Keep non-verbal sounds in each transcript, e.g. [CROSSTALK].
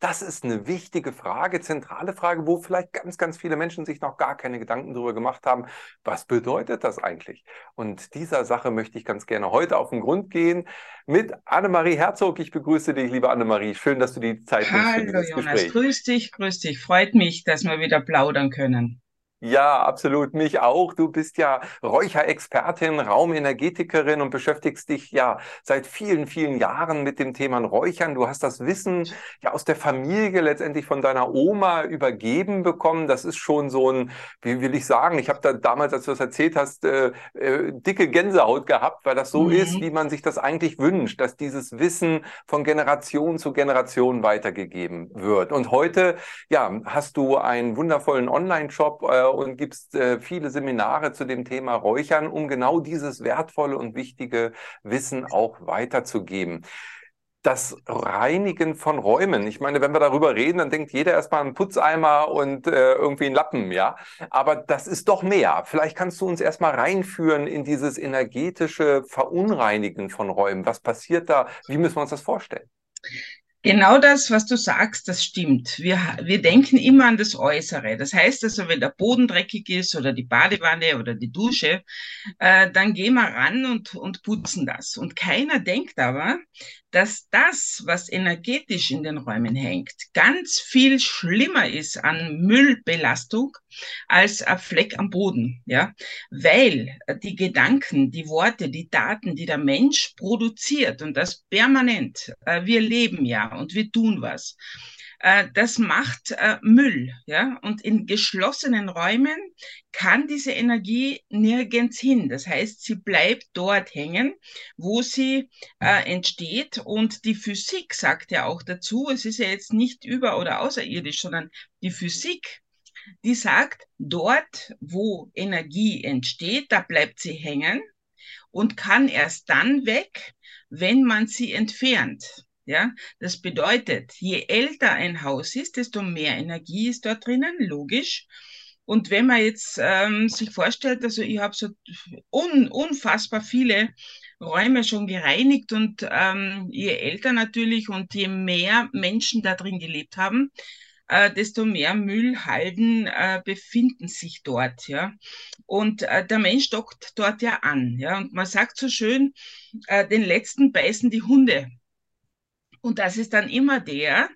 Das ist eine wichtige Frage, zentrale Frage, wo vielleicht ganz, ganz viele Menschen sich noch gar keine Gedanken darüber gemacht haben. Was bedeutet das eigentlich? Und dieser Sache möchte ich ganz gerne heute auf den Grund gehen mit Annemarie Herzog. Ich begrüße dich, liebe Annemarie. Schön, dass du die Zeit nimmst. Hallo Jonas, grüß dich, grüß dich. Freut mich, dass wir wieder plaudern können. Ja, absolut. Mich auch. Du bist ja Räucherexpertin, Raumenergetikerin und beschäftigst dich ja seit vielen, vielen Jahren mit dem Thema Räuchern. Du hast das Wissen ja aus der Familie letztendlich von deiner Oma übergeben bekommen. Das ist schon so ein, wie will ich sagen, ich habe da damals, als du das erzählt hast, äh, äh, dicke Gänsehaut gehabt, weil das so mhm. ist, wie man sich das eigentlich wünscht, dass dieses Wissen von Generation zu Generation weitergegeben wird. Und heute, ja, hast du einen wundervollen Online-Shop äh, und gibst äh, viele Seminare zu dem Thema Räuchern, um genau dieses wertvolle und wichtige Wissen auch weiterzugeben das Reinigen von Räumen. Ich meine, wenn wir darüber reden, dann denkt jeder erstmal an einen Putzeimer und äh, irgendwie einen Lappen, ja. Aber das ist doch mehr. Vielleicht kannst du uns erstmal reinführen in dieses energetische Verunreinigen von Räumen. Was passiert da? Wie müssen wir uns das vorstellen? Genau das, was du sagst, das stimmt. Wir, wir denken immer an das Äußere. Das heißt also, wenn der Boden dreckig ist oder die Badewanne oder die Dusche, äh, dann gehen wir ran und, und putzen das. Und keiner denkt aber, dass das, was energetisch in den Räumen hängt, ganz viel schlimmer ist an Müllbelastung als ein Fleck am Boden, ja, weil die Gedanken, die Worte, die Daten, die der Mensch produziert und das permanent, äh, wir leben ja und wir tun was äh, das macht äh, Müll. Ja? Und in geschlossenen Räumen kann diese Energie nirgends hin. Das heißt, sie bleibt dort hängen, wo sie äh, entsteht. Und die Physik sagt ja auch dazu, es ist ja jetzt nicht über- oder außerirdisch, sondern die Physik, die sagt, dort, wo Energie entsteht, da bleibt sie hängen und kann erst dann weg, wenn man sie entfernt. Ja, das bedeutet, je älter ein Haus ist, desto mehr Energie ist dort drinnen, logisch. Und wenn man jetzt ähm, sich vorstellt, also ich habe so un, unfassbar viele Räume schon gereinigt und ähm, je älter natürlich und je mehr Menschen da drin gelebt haben, äh, desto mehr Müllhalden äh, befinden sich dort, ja. Und äh, der Mensch dockt dort ja an, ja. Und man sagt so schön, äh, den letzten beißen die Hunde. Und das ist dann immer der,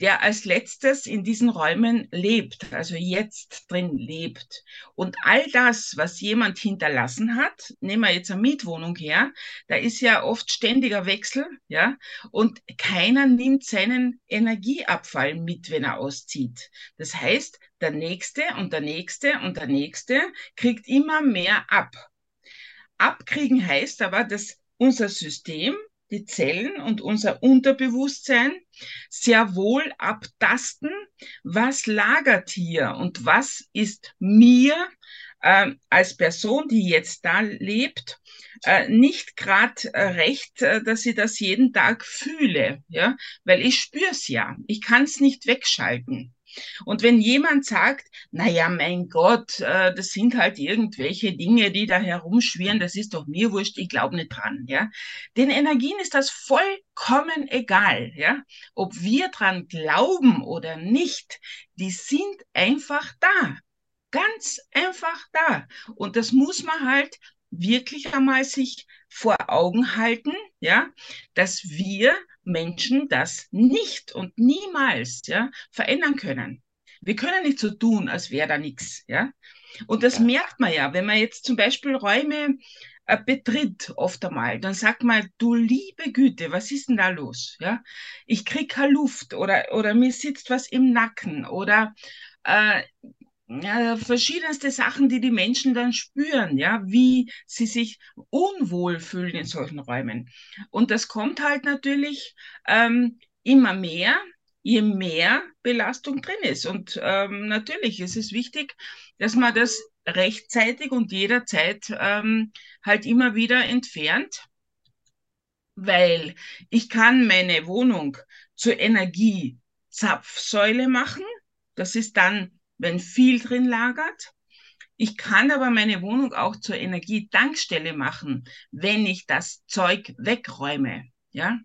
der als letztes in diesen Räumen lebt, also jetzt drin lebt. Und all das, was jemand hinterlassen hat, nehmen wir jetzt eine Mietwohnung her, da ist ja oft ständiger Wechsel, ja, und keiner nimmt seinen Energieabfall mit, wenn er auszieht. Das heißt, der nächste und der nächste und der nächste kriegt immer mehr ab. Abkriegen heißt aber, dass unser System die Zellen und unser Unterbewusstsein sehr wohl abtasten, was lagert hier und was ist mir äh, als Person, die jetzt da lebt, äh, nicht gerade äh, recht, äh, dass ich das jeden Tag fühle, ja, weil ich spüre es ja, ich kann es nicht wegschalten. Und wenn jemand sagt, na ja, mein Gott, äh, das sind halt irgendwelche Dinge, die da herumschwirren, das ist doch mir wurscht, ich glaube nicht dran, ja. Den Energien ist das vollkommen egal, ja. Ob wir dran glauben oder nicht, die sind einfach da. Ganz einfach da. Und das muss man halt wirklich einmal sich vor Augen halten, ja, dass wir Menschen das nicht und niemals ja, verändern können. Wir können nicht so tun, als wäre da nichts. Ja? Und das merkt man ja, wenn man jetzt zum Beispiel Räume äh, betritt, oft einmal, dann sagt man, du liebe Güte, was ist denn da los? Ja? Ich kriege keine Luft oder, oder mir sitzt was im Nacken oder äh, ja, verschiedenste Sachen, die die Menschen dann spüren, ja, wie sie sich unwohl fühlen in solchen Räumen. Und das kommt halt natürlich ähm, immer mehr, je mehr Belastung drin ist. Und ähm, natürlich ist es wichtig, dass man das rechtzeitig und jederzeit ähm, halt immer wieder entfernt, weil ich kann meine Wohnung zur Energiezapfsäule machen. Das ist dann, wenn viel drin lagert. Ich kann aber meine Wohnung auch zur Energietankstelle machen, wenn ich das Zeug wegräume. Ja,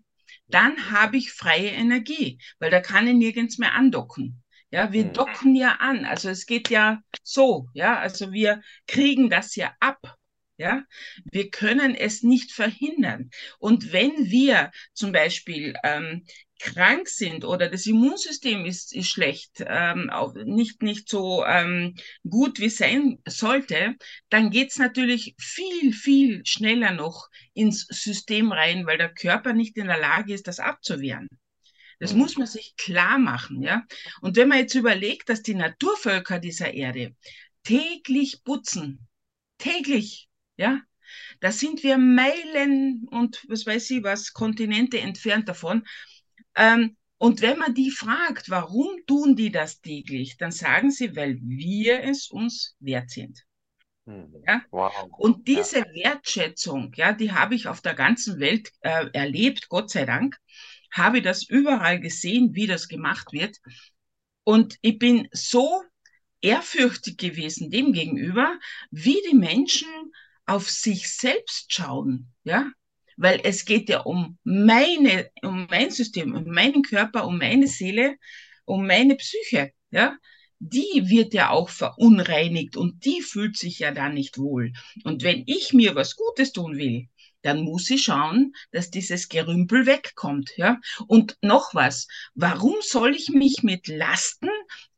dann habe ich freie Energie, weil da kann ich nirgends mehr andocken. Ja, wir hm. docken ja an. Also es geht ja so, ja, also wir kriegen das ja ab. Ja, wir können es nicht verhindern. Und wenn wir zum Beispiel ähm, krank sind oder das Immunsystem ist, ist schlecht, ähm, auch nicht, nicht so ähm, gut wie sein sollte, dann geht's natürlich viel, viel schneller noch ins System rein, weil der Körper nicht in der Lage ist, das abzuwehren. Das mhm. muss man sich klar machen, ja. Und wenn man jetzt überlegt, dass die Naturvölker dieser Erde täglich putzen, täglich, ja, da sind wir Meilen und was weiß ich was, Kontinente entfernt davon. Ähm, und wenn man die fragt, warum tun die das täglich, dann sagen sie, weil wir es uns wert sind. Mhm. Ja? Wow. Und diese ja. Wertschätzung, ja, die habe ich auf der ganzen Welt äh, erlebt, Gott sei Dank, habe das überall gesehen, wie das gemacht wird. Und ich bin so ehrfürchtig gewesen dem gegenüber, wie die Menschen auf sich selbst schauen, ja, weil es geht ja um meine, um mein System, um meinen Körper, um meine Seele, um meine Psyche, ja. Die wird ja auch verunreinigt und die fühlt sich ja da nicht wohl. Und wenn ich mir was Gutes tun will, dann muss ich schauen, dass dieses Gerümpel wegkommt. Ja? Und noch was, warum soll ich mich mit Lasten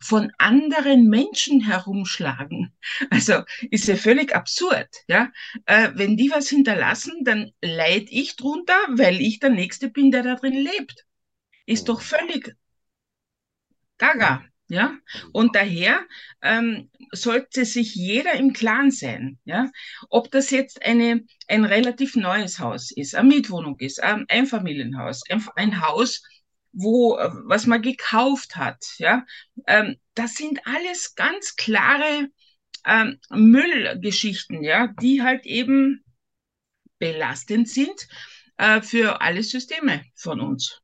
von anderen Menschen herumschlagen? [LAUGHS] Also ist ja völlig absurd. Ja? Äh, wenn die was hinterlassen, dann leid ich drunter, weil ich der Nächste bin, der da drin lebt. Ist doch völlig gaga. Ja, und daher ähm, sollte sich jeder im Klaren sein, ja, ob das jetzt eine, ein relativ neues Haus ist, eine Mietwohnung ist, ein Einfamilienhaus, ein, Haus, wo, was man gekauft hat, ja, ähm, das sind alles ganz klare ähm, Müllgeschichten, ja, die halt eben belastend sind äh, für alle Systeme von uns.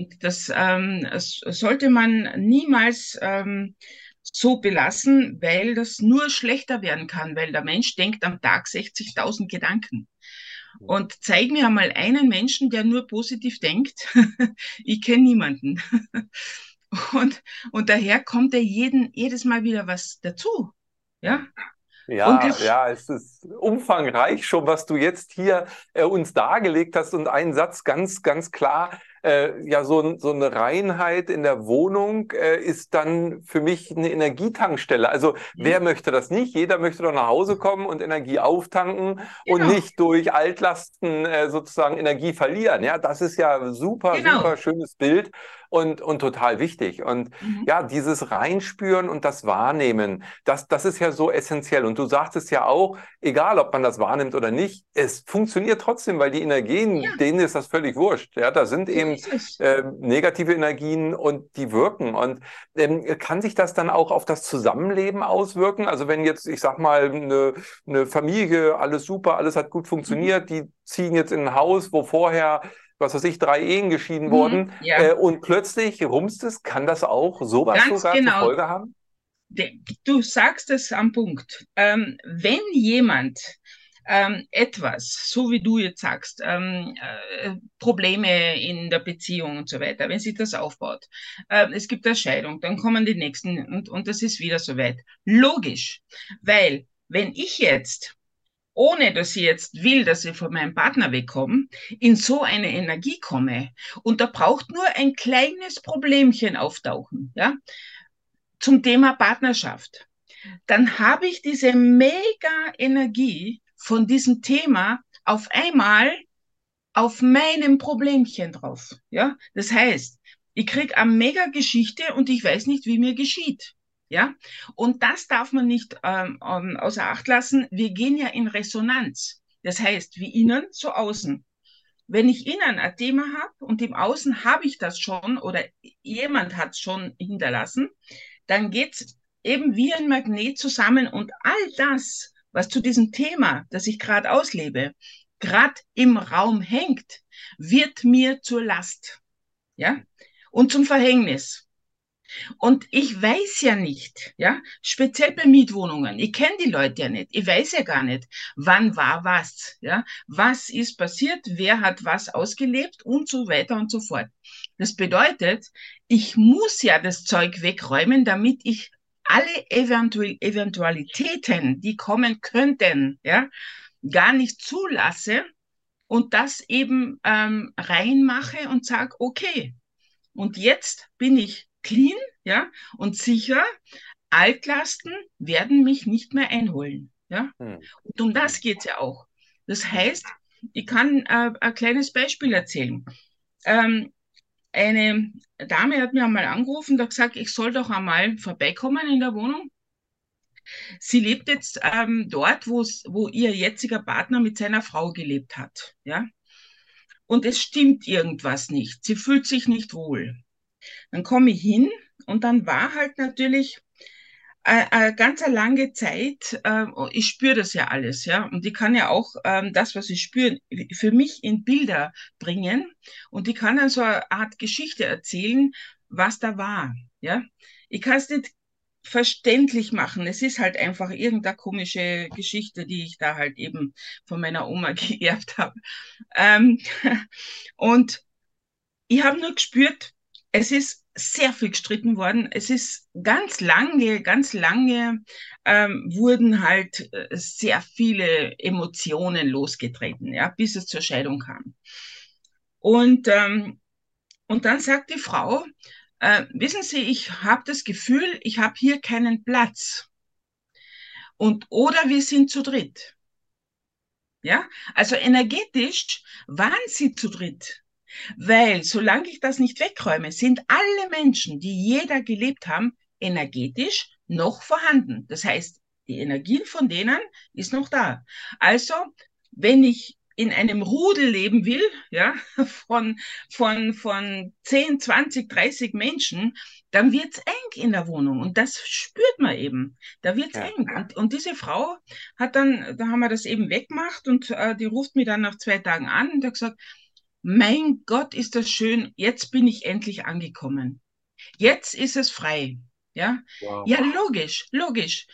Und das, ähm, das sollte man niemals ähm, so belassen, weil das nur schlechter werden kann, weil der Mensch denkt am Tag 60.000 Gedanken. Und zeig mir einmal einen Menschen, der nur positiv denkt. [LAUGHS] ich kenne niemanden. [LAUGHS] und, und daher kommt er jeden, jedes Mal wieder was dazu. Ja. Ja, ja, es ist umfangreich schon, was du jetzt hier äh, uns dargelegt hast und ein Satz ganz, ganz klar äh, ja, so, so eine Reinheit in der Wohnung äh, ist dann für mich eine Energietankstelle. Also mhm. wer möchte das nicht? Jeder möchte doch nach Hause kommen und Energie auftanken genau. und nicht durch Altlasten äh, sozusagen Energie verlieren. Ja, das ist ja super, genau. super schönes Bild und, und total wichtig. Und mhm. ja, dieses Reinspüren und das Wahrnehmen, das, das ist ja so essentiell. Und du sagtest ja auch, egal ob man das wahrnimmt oder nicht, es funktioniert trotzdem, weil die Energien, ja. denen ist das völlig wurscht. Ja, da sind eben äh, negative Energien und die wirken. Und ähm, kann sich das dann auch auf das Zusammenleben auswirken? Also wenn jetzt, ich sag mal, eine, eine Familie, alles super, alles hat gut funktioniert, mhm. die ziehen jetzt in ein Haus, wo vorher was weiß ich, drei Ehen geschieden mhm, wurden ja. äh, und plötzlich rumst es, kann das auch sowas Ganz sogar genau. zur Folge haben? Du sagst es am Punkt. Ähm, wenn jemand ähm, etwas, so wie du jetzt sagst, ähm, äh, Probleme in der Beziehung und so weiter, wenn sich das aufbaut, äh, es gibt eine Scheidung, dann kommen die nächsten und, und das ist wieder soweit. Logisch, weil wenn ich jetzt ohne dass ich jetzt will, dass ich von meinem Partner wegkomme, in so eine Energie komme. Und da braucht nur ein kleines Problemchen auftauchen, ja, zum Thema Partnerschaft. Dann habe ich diese mega Energie von diesem Thema auf einmal auf meinem Problemchen drauf, ja. Das heißt, ich krieg eine mega Geschichte und ich weiß nicht, wie mir geschieht. Ja, und das darf man nicht ähm, ähm, außer Acht lassen. Wir gehen ja in Resonanz. Das heißt, wie innen, so außen. Wenn ich innen ein Thema habe und im Außen habe ich das schon oder jemand hat es schon hinterlassen, dann geht's eben wie ein Magnet zusammen und all das, was zu diesem Thema, das ich gerade auslebe, gerade im Raum hängt, wird mir zur Last. Ja? Und zum Verhängnis. Und ich weiß ja nicht, ja, speziell bei Mietwohnungen, ich kenne die Leute ja nicht, ich weiß ja gar nicht, wann war was, ja, was ist passiert, wer hat was ausgelebt und so weiter und so fort. Das bedeutet, ich muss ja das Zeug wegräumen, damit ich alle Eventu Eventualitäten, die kommen könnten, ja, gar nicht zulasse und das eben ähm, reinmache und sage, okay, und jetzt bin ich clean, ja, und sicher. Altlasten werden mich nicht mehr einholen, ja. Hm. Und um das geht es ja auch. Das heißt, ich kann äh, ein kleines Beispiel erzählen. Ähm, eine Dame hat mir einmal angerufen und hat gesagt, ich soll doch einmal vorbeikommen in der Wohnung. Sie lebt jetzt ähm, dort, wo ihr jetziger Partner mit seiner Frau gelebt hat, ja. Und es stimmt irgendwas nicht. Sie fühlt sich nicht wohl. Dann komme ich hin und dann war halt natürlich eine, eine ganz eine lange Zeit, äh, ich spüre das ja alles, ja, und ich kann ja auch ähm, das, was ich spüre, für mich in Bilder bringen und ich kann dann so eine Art Geschichte erzählen, was da war, ja. Ich kann es nicht verständlich machen. Es ist halt einfach irgendeine komische Geschichte, die ich da halt eben von meiner Oma [LAUGHS] geerbt habe. Ähm, [LAUGHS] und ich habe nur gespürt, es ist sehr viel gestritten worden. Es ist ganz lange, ganz lange ähm, wurden halt äh, sehr viele Emotionen losgetreten, ja, bis es zur Scheidung kam. Und, ähm, und dann sagt die Frau, äh, wissen Sie, ich habe das Gefühl, ich habe hier keinen Platz. Und oder wir sind zu dritt. Ja, also energetisch waren sie zu dritt. Weil solange ich das nicht wegräume, sind alle Menschen, die jeder gelebt haben, energetisch noch vorhanden. Das heißt, die Energie von denen ist noch da. Also, wenn ich in einem Rudel leben will, ja, [LAUGHS] von, von, von 10, 20, 30 Menschen, dann wird's eng in der Wohnung. Und das spürt man eben. Da wird's ja. eng. Und, und diese Frau hat dann, da haben wir das eben weggemacht und äh, die ruft mich dann nach zwei Tagen an und hat gesagt, mein Gott, ist das schön, jetzt bin ich endlich angekommen. Jetzt ist es frei. Ja, wow. ja, logisch, logisch.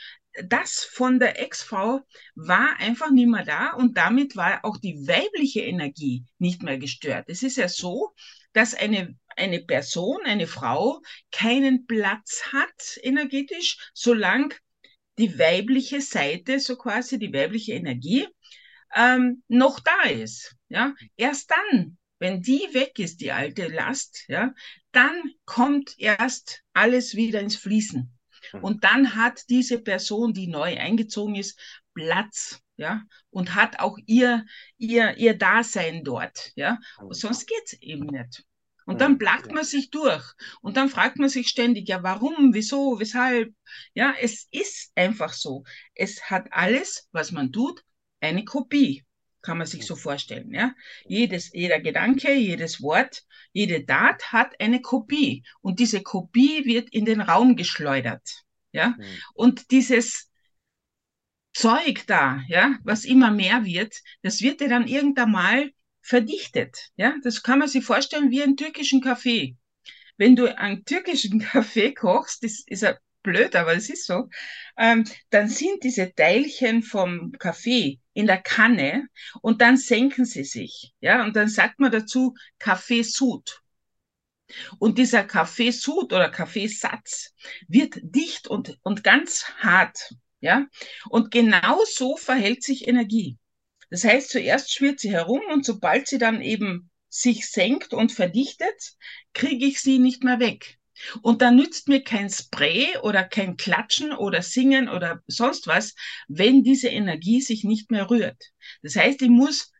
Das von der Ex-Frau war einfach nicht mehr da und damit war auch die weibliche Energie nicht mehr gestört. Es ist ja so, dass eine, eine Person, eine Frau keinen Platz hat energetisch, solange die weibliche Seite, so quasi die weibliche Energie, ähm, noch da ist. Ja, erst dann, wenn die weg ist, die alte Last, ja, dann kommt erst alles wieder ins Fließen. Hm. Und dann hat diese Person, die neu eingezogen ist, Platz, ja, und hat auch ihr, ihr, ihr Dasein dort, ja. Und hm. sonst geht's eben nicht. Und dann hm. plagt man sich durch. Und dann fragt man sich ständig, ja, warum, wieso, weshalb? Ja, es ist einfach so. Es hat alles, was man tut, eine Kopie. Kann man sich so vorstellen. Ja? Jedes, jeder Gedanke, jedes Wort, jede Tat hat eine Kopie. Und diese Kopie wird in den Raum geschleudert. Ja? Mhm. Und dieses Zeug da, ja, was immer mehr wird, das wird ja dann irgendwann mal verdichtet. Ja? Das kann man sich vorstellen wie einen türkischen Kaffee. Wenn du einen türkischen [LAUGHS] Kaffee kochst, das ist ein blöd, aber es ist so, ähm, dann sind diese Teilchen vom Kaffee in der Kanne und dann senken sie sich. Ja, und dann sagt man dazu Kaffeesud. Und dieser Kaffeesud oder Kaffeesatz wird dicht und, und ganz hart. Ja, und genau so verhält sich Energie. Das heißt, zuerst schwirrt sie herum und sobald sie dann eben sich senkt und verdichtet, kriege ich sie nicht mehr weg. Und da nützt mir kein Spray oder kein Klatschen oder Singen oder sonst was, wenn diese Energie sich nicht mehr rührt. Das heißt, ich muss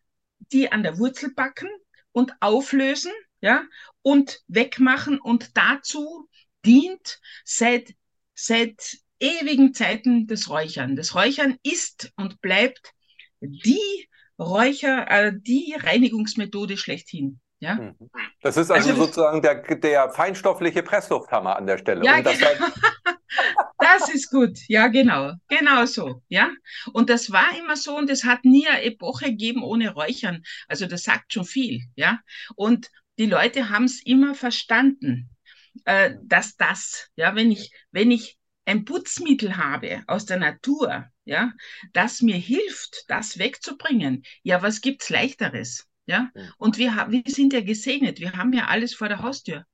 die an der Wurzel packen und auflösen, ja, und wegmachen und dazu dient seit, seit ewigen Zeiten das Räuchern. Das Räuchern ist und bleibt die Räucher, äh, die Reinigungsmethode schlechthin. Ja? Mhm. Das ist also, also sozusagen der, der feinstoffliche Presslufthammer an der Stelle. Ja, das, genau. [LAUGHS] das ist gut, ja, genau, genau so, ja. Und das war immer so und es hat nie eine Epoche gegeben ohne Räuchern. Also das sagt schon viel, ja. Und die Leute haben es immer verstanden, äh, dass das, ja, wenn ich, wenn ich ein Putzmittel habe aus der Natur, ja, das mir hilft, das wegzubringen, ja, was gibt's leichteres? Ja, und wir, wir sind ja gesegnet, wir haben ja alles vor der Haustür.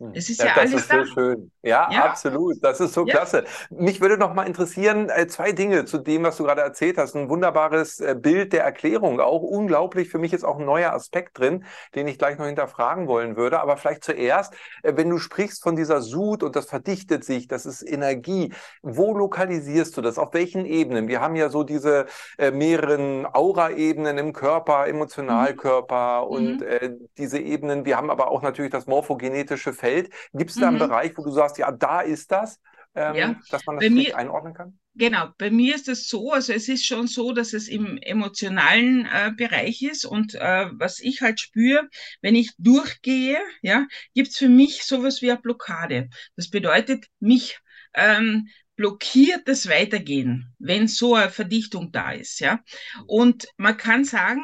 Hm. Es ist ja, ja das alles ist da. so schön. Ja, ja, absolut. Das ist so ja. klasse. Mich würde noch mal interessieren, äh, zwei Dinge zu dem, was du gerade erzählt hast. Ein wunderbares äh, Bild der Erklärung auch. Unglaublich. Für mich ist auch ein neuer Aspekt drin, den ich gleich noch hinterfragen wollen würde. Aber vielleicht zuerst, äh, wenn du sprichst von dieser Sud und das verdichtet sich, das ist Energie. Wo lokalisierst du das? Auf welchen Ebenen? Wir haben ja so diese mehreren Aura-Ebenen im Körper, Emotionalkörper mhm. und mhm. diese Ebenen. Wir haben aber auch natürlich das morphogenetische Feld Feld. Gibt es da einen mhm. Bereich, wo du sagst, ja, da ist das, ähm, ja. dass man das mir, einordnen kann? Genau, bei mir ist es so, also es ist schon so, dass es im emotionalen äh, Bereich ist und äh, was ich halt spüre, wenn ich durchgehe, ja, gibt es für mich sowas wie eine Blockade. Das bedeutet, mich ähm, blockiert das Weitergehen, wenn so eine Verdichtung da ist, ja. Und man kann sagen,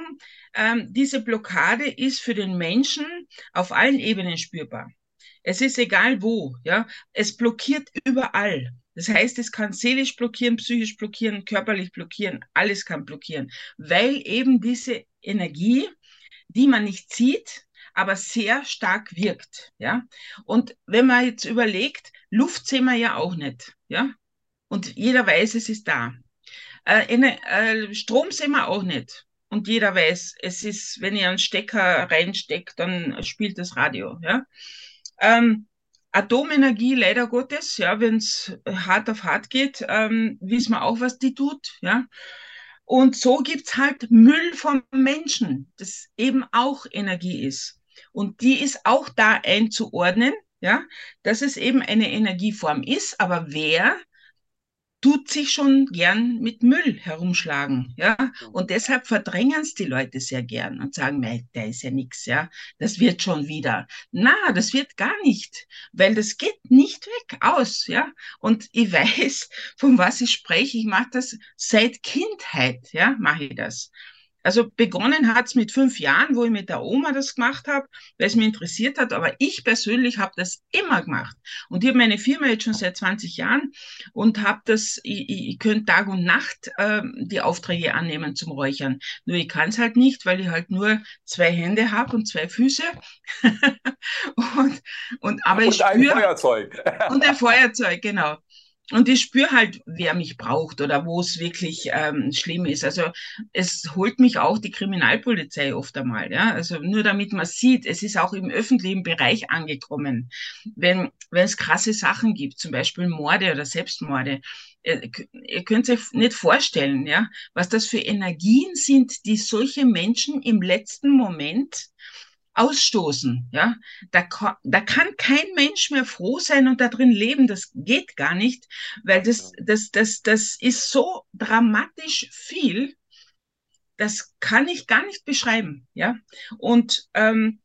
ähm, diese Blockade ist für den Menschen auf allen Ebenen spürbar. Es ist egal wo, ja. Es blockiert überall. Das heißt, es kann seelisch blockieren, psychisch blockieren, körperlich blockieren, alles kann blockieren, weil eben diese Energie, die man nicht sieht, aber sehr stark wirkt, ja. Und wenn man jetzt überlegt, Luft sehen wir ja auch nicht, ja. Und jeder weiß, es ist da. Äh, äh, Strom sehen wir auch nicht. Und jeder weiß, es ist, wenn ihr einen Stecker reinsteckt, dann spielt das Radio, ja. Ähm, Atomenergie, leider Gottes, ja, wenn es hart auf hart geht, ähm, wissen wir auch, was die tut, ja. Und so gibt's halt Müll vom Menschen, das eben auch Energie ist. Und die ist auch da einzuordnen, ja, dass es eben eine Energieform ist, aber wer tut sich schon gern mit Müll herumschlagen, ja. Und deshalb verdrängen es die Leute sehr gern und sagen, nein, der ist ja nichts, ja. Das wird schon wieder. Na, das wird gar nicht, weil das geht nicht weg aus, ja. Und ich [LAUGHS] weiß, von was ich spreche. Ich mache das seit Kindheit, ja, mache ich das. Also begonnen hat's mit fünf Jahren, wo ich mit der Oma das gemacht habe, weil es mich interessiert hat. Aber ich persönlich habe das immer gemacht. Und ich habe meine Firma jetzt schon seit 20 Jahren und habe das, ich, ich könnte Tag und Nacht äh, die Aufträge annehmen zum Räuchern. Nur ich kann es halt nicht, weil ich halt nur zwei Hände habe und zwei Füße. [LAUGHS] und, und, aber und ich spür, ein Feuerzeug. und ein Feuerzeug, genau. Und ich spüre halt, wer mich braucht oder wo es wirklich ähm, schlimm ist. Also es holt mich auch die Kriminalpolizei oft einmal, ja. Also nur damit man sieht, es ist auch im öffentlichen Bereich angekommen. Wenn, wenn es krasse Sachen gibt, zum Beispiel Morde oder Selbstmorde, äh, ihr könnt euch nicht vorstellen, ja, was das für Energien sind, die solche Menschen im letzten Moment ausstoßen. Ja, da, da kann kein Mensch mehr froh sein und da drin leben. Das geht gar nicht, weil das, das, das, das ist so dramatisch viel. Das kann ich gar nicht beschreiben. Ja, und ähm,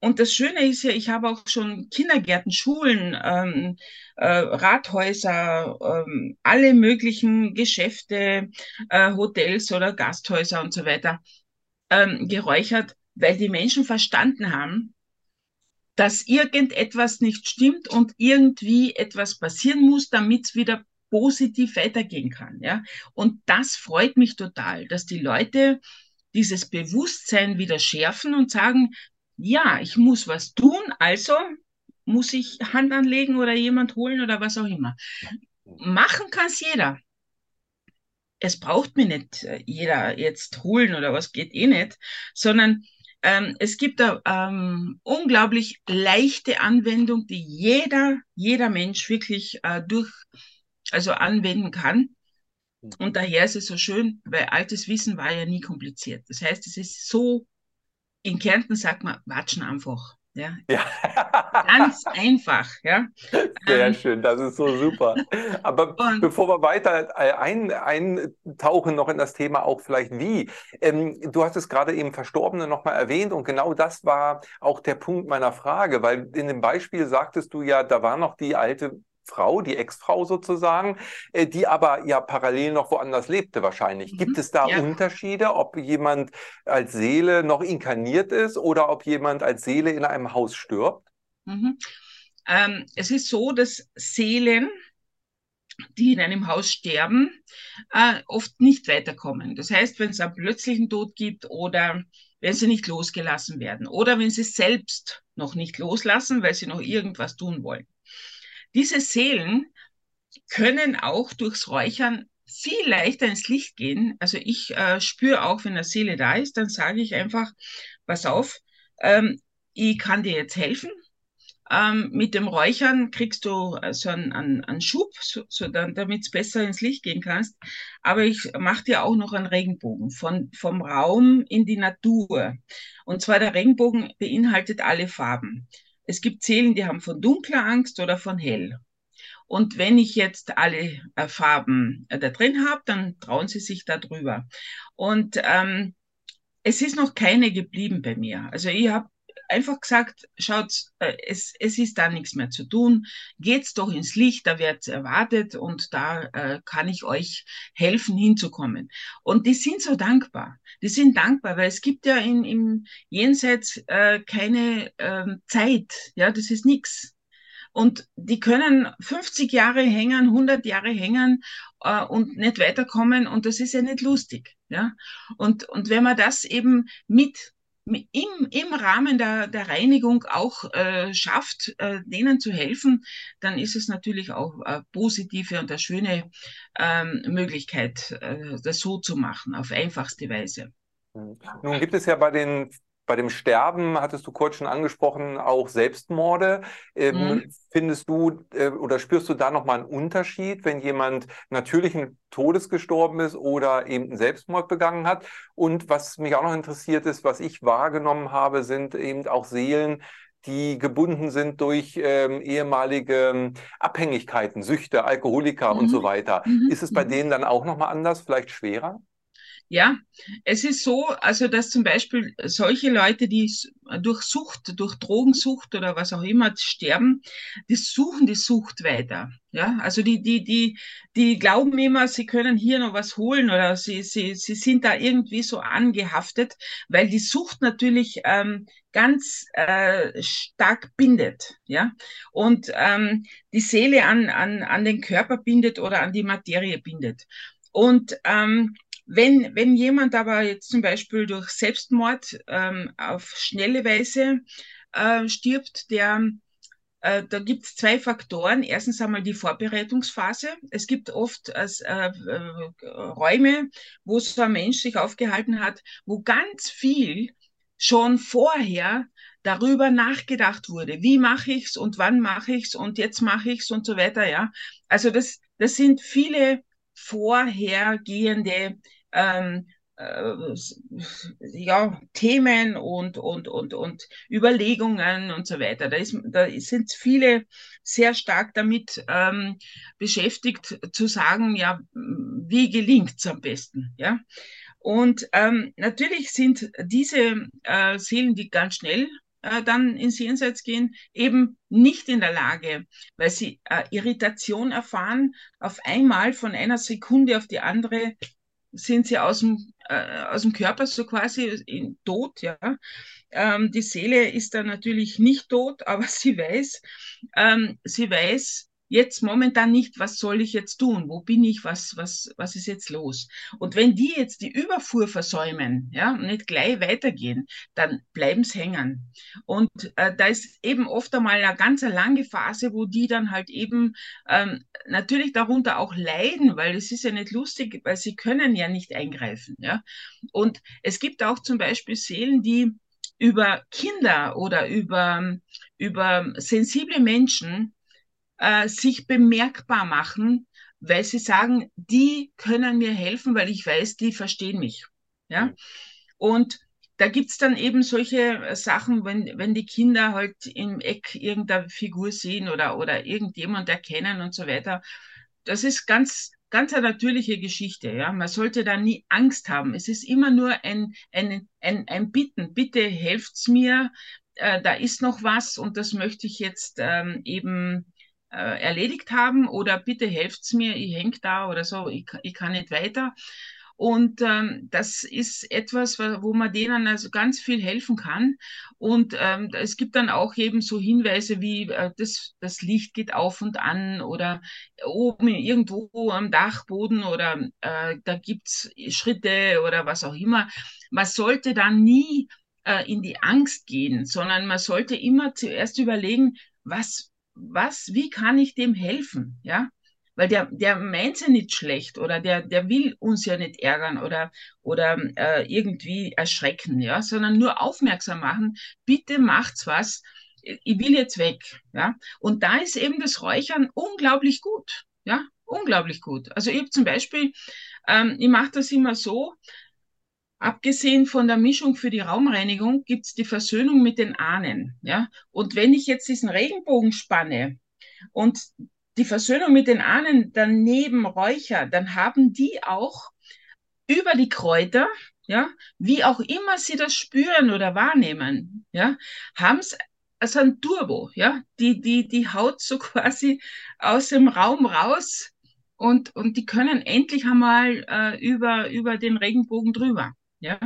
und das Schöne ist ja, ich habe auch schon Kindergärten, Schulen, ähm, äh, Rathäuser, ähm, alle möglichen Geschäfte, äh, Hotels oder Gasthäuser und so weiter ähm, geräuchert weil die Menschen verstanden haben, dass irgendetwas nicht stimmt und irgendwie etwas passieren muss, damit es wieder positiv weitergehen kann. Ja? Und das freut mich total, dass die Leute dieses Bewusstsein wieder schärfen und sagen, ja, ich muss was tun, also muss ich Hand anlegen oder jemand holen oder was auch immer. Machen kann es jeder. Es braucht mir nicht äh, jeder jetzt holen oder was geht eh nicht, sondern ähm, es gibt eine ähm, unglaublich leichte Anwendung, die jeder, jeder Mensch wirklich äh, durch, also anwenden kann. Und daher ist es so schön, weil altes Wissen war ja nie kompliziert. Das heißt, es ist so, in Kärnten sagt man, watschen einfach. Ja. ja. Ganz [LAUGHS] einfach, ja. Sehr ähm, schön, das ist so super. Aber und, bevor wir weiter äh, ein, eintauchen noch in das Thema auch vielleicht wie. Ähm, du hast es gerade eben Verstorbene nochmal erwähnt und genau das war auch der Punkt meiner Frage, weil in dem Beispiel sagtest du ja, da war noch die alte Frau, die Ex-Frau sozusagen, äh, die aber ja parallel noch woanders lebte wahrscheinlich. Mhm. Gibt es da ja. Unterschiede, ob jemand als Seele noch inkarniert ist oder ob jemand als Seele in einem Haus stirbt? Mhm. Ähm, es ist so, dass Seelen, die in einem Haus sterben, äh, oft nicht weiterkommen. Das heißt, wenn es einen plötzlichen Tod gibt oder wenn sie nicht losgelassen werden oder wenn sie selbst noch nicht loslassen, weil sie noch irgendwas tun wollen. Diese Seelen können auch durchs Räuchern viel leichter ins Licht gehen. Also ich äh, spüre auch, wenn eine Seele da ist, dann sage ich einfach, pass auf, ähm, ich kann dir jetzt helfen, ähm, mit dem Räuchern kriegst du äh, so einen, einen, einen Schub, so, so damit es besser ins Licht gehen kannst. Aber ich mache dir auch noch einen Regenbogen von, vom Raum in die Natur. Und zwar der Regenbogen beinhaltet alle Farben. Es gibt Seelen, die haben von dunkler Angst oder von hell. Und wenn ich jetzt alle äh, Farben äh, da drin habe, dann trauen sie sich da drüber. Und ähm, es ist noch keine geblieben bei mir. Also ich habe einfach gesagt, schaut, äh, es, es ist da nichts mehr zu tun, geht's doch ins Licht, da wird's erwartet und da äh, kann ich euch helfen, hinzukommen. Und die sind so dankbar. Die sind dankbar, weil es gibt ja in, im Jenseits äh, keine äh, Zeit. Ja, das ist nichts. Und die können 50 Jahre hängen, 100 Jahre hängen äh, und nicht weiterkommen. Und das ist ja nicht lustig. Ja? Und, und wenn man das eben mit im, im Rahmen der, der Reinigung auch äh, schafft, äh, denen zu helfen, dann ist es natürlich auch eine positive und eine schöne ähm, Möglichkeit, äh, das so zu machen, auf einfachste Weise. Nun gibt es ja bei den bei dem Sterben hattest du kurz schon angesprochen, auch Selbstmorde. Ähm, mhm. Findest du äh, oder spürst du da nochmal einen Unterschied, wenn jemand natürlichen Todes gestorben ist oder eben einen Selbstmord begangen hat? Und was mich auch noch interessiert ist, was ich wahrgenommen habe, sind eben auch Seelen, die gebunden sind durch ähm, ehemalige ähm, Abhängigkeiten, Süchte, Alkoholiker mhm. und so weiter. Mhm. Ist es bei mhm. denen dann auch nochmal anders, vielleicht schwerer? Ja, es ist so, also dass zum Beispiel solche Leute, die durch Sucht, durch Drogensucht oder was auch immer sterben, die suchen die Sucht weiter. Ja, also die, die, die, die glauben immer, sie können hier noch was holen oder sie, sie, sie sind da irgendwie so angehaftet, weil die Sucht natürlich ähm, ganz äh, stark bindet, ja, und ähm, die Seele an, an, an den Körper bindet oder an die Materie bindet. Und ähm, wenn, wenn jemand aber jetzt zum Beispiel durch Selbstmord ähm, auf schnelle Weise äh, stirbt, der äh, da gibt es zwei Faktoren. Erstens einmal die Vorbereitungsphase. Es gibt oft äh, äh, Räume, wo so ein Mensch sich aufgehalten hat, wo ganz viel schon vorher darüber nachgedacht wurde. Wie mache ich's und wann mache ich's und jetzt mache ich's und so weiter. Ja, also das, das sind viele vorhergehende ähm, äh, ja, Themen und, und, und, und Überlegungen und so weiter. Da, ist, da sind viele sehr stark damit ähm, beschäftigt zu sagen, ja, wie gelingt es am besten, ja. Und ähm, natürlich sind diese äh, Seelen, die ganz schnell äh, dann ins Jenseits gehen, eben nicht in der Lage, weil sie äh, Irritation erfahren, auf einmal von einer Sekunde auf die andere sind sie aus dem, äh, aus dem Körper so quasi in, tot, ja. Ähm, die Seele ist dann natürlich nicht tot, [LAUGHS] aber sie weiß, ähm, sie weiß, jetzt momentan nicht, was soll ich jetzt tun? Wo bin ich? Was, was, was ist jetzt los? Und wenn die jetzt die Überfuhr versäumen, ja, und nicht gleich weitergehen, dann bleiben sie hängen. Und äh, da ist eben oft einmal eine ganz lange Phase, wo die dann halt eben ähm, natürlich darunter auch leiden, weil es ist ja nicht lustig, weil sie können ja nicht eingreifen, ja. Und es gibt auch zum Beispiel Seelen, die über Kinder oder über, über sensible Menschen äh, sich bemerkbar machen, weil sie sagen, die können mir helfen, weil ich weiß, die verstehen mich. Ja? Und da gibt's dann eben solche Sachen, wenn, wenn die Kinder halt im Eck irgendeine Figur sehen oder, oder irgendjemand erkennen und so weiter. Das ist ganz, ganz eine natürliche Geschichte. Ja? Man sollte da nie Angst haben. Es ist immer nur ein, ein, ein, ein Bitten. Bitte helft's mir. Äh, da ist noch was und das möchte ich jetzt ähm, eben äh, erledigt haben oder bitte helft's mir, ich häng da oder so, ich, ich kann nicht weiter. Und ähm, das ist etwas, wo man denen also ganz viel helfen kann. Und ähm, es gibt dann auch eben so Hinweise wie äh, das, das Licht geht auf und an oder oben irgendwo am Dachboden oder äh, da gibt's Schritte oder was auch immer. Man sollte dann nie äh, in die Angst gehen, sondern man sollte immer zuerst überlegen, was, was, wie kann ich dem helfen? Ja, weil der, der meint ja nicht schlecht oder der, der will uns ja nicht ärgern oder, oder äh, irgendwie erschrecken, ja, sondern nur aufmerksam machen, bitte macht's was, ich will jetzt weg, ja. Und da ist eben das Räuchern unglaublich gut, ja, unglaublich gut. Also ich habe zum Beispiel, ähm, ich mache das immer so, Abgesehen von der Mischung für die Raumreinigung gibt's die Versöhnung mit den Ahnen. Ja? Und wenn ich jetzt diesen Regenbogen spanne und die Versöhnung mit den Ahnen daneben räucher, dann haben die auch über die Kräuter, ja, wie auch immer sie das spüren oder wahrnehmen, ja, haben es also ein Turbo, ja, die, die, die haut so [LAUGHS] quasi aus dem Raum raus und, und die können endlich einmal äh, über, über den Regenbogen drüber, ja.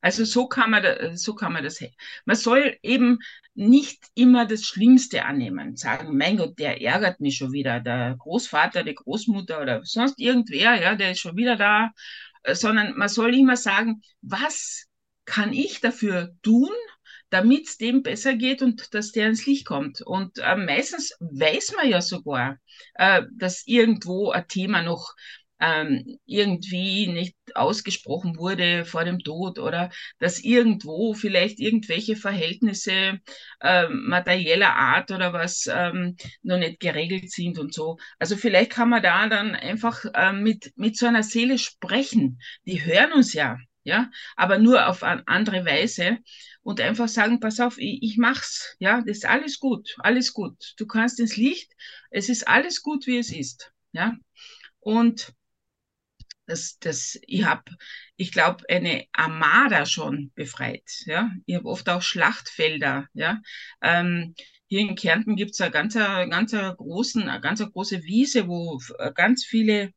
Also so kann man, so kann man das. Man soll eben nicht immer das Schlimmste annehmen. Sagen, mein Gott, der ärgert mich schon wieder. Der Großvater, die Großmutter oder sonst irgendwer, ja, der ist schon wieder da. Äh, sondern man soll immer sagen, was kann ich dafür tun, damit es dem besser geht und dass der ins Licht kommt. Und äh, meistens weiß man ja sogar, äh, dass irgendwo ein Thema noch ähm, irgendwie nicht ausgesprochen wurde vor dem Tod oder dass irgendwo vielleicht irgendwelche Verhältnisse äh, materieller Art oder was ähm, noch nicht geregelt sind und so. Also vielleicht kann man da dann einfach äh, mit, mit so einer Seele sprechen. Die hören uns ja, ja, aber nur auf eine andere Weise und einfach sagen, pass auf, ich, ich mach's, ja, das ist alles gut, alles gut. Du kannst ins Licht, es ist alles gut, wie es ist, ja. Und das, das, ich habe, ich glaube, eine Armada schon befreit. Ja? Ich habe oft auch Schlachtfelder. Ja? Ähm, hier in Kärnten gibt es eine ganz, ganz, großen, eine ganz große Wiese, wo ganz viele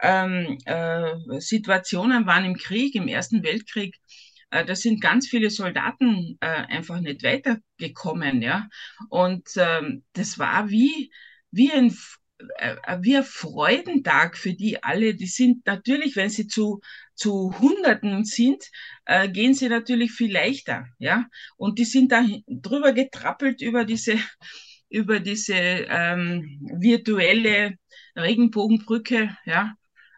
ähm, äh, Situationen waren im Krieg, im Ersten Weltkrieg. Äh, da sind ganz viele Soldaten äh, einfach nicht weitergekommen. Ja? Und ähm, das war wie, wie ein äh, äh, ein Freudentag für die alle. Die sind natürlich, wenn sie zu, zu Hunderten sind, äh, gehen sie natürlich viel leichter, ja. Und die sind da drüber getrappelt über diese, [LAUGHS] über diese ähm, virtuelle Regenbogenbrücke, ja.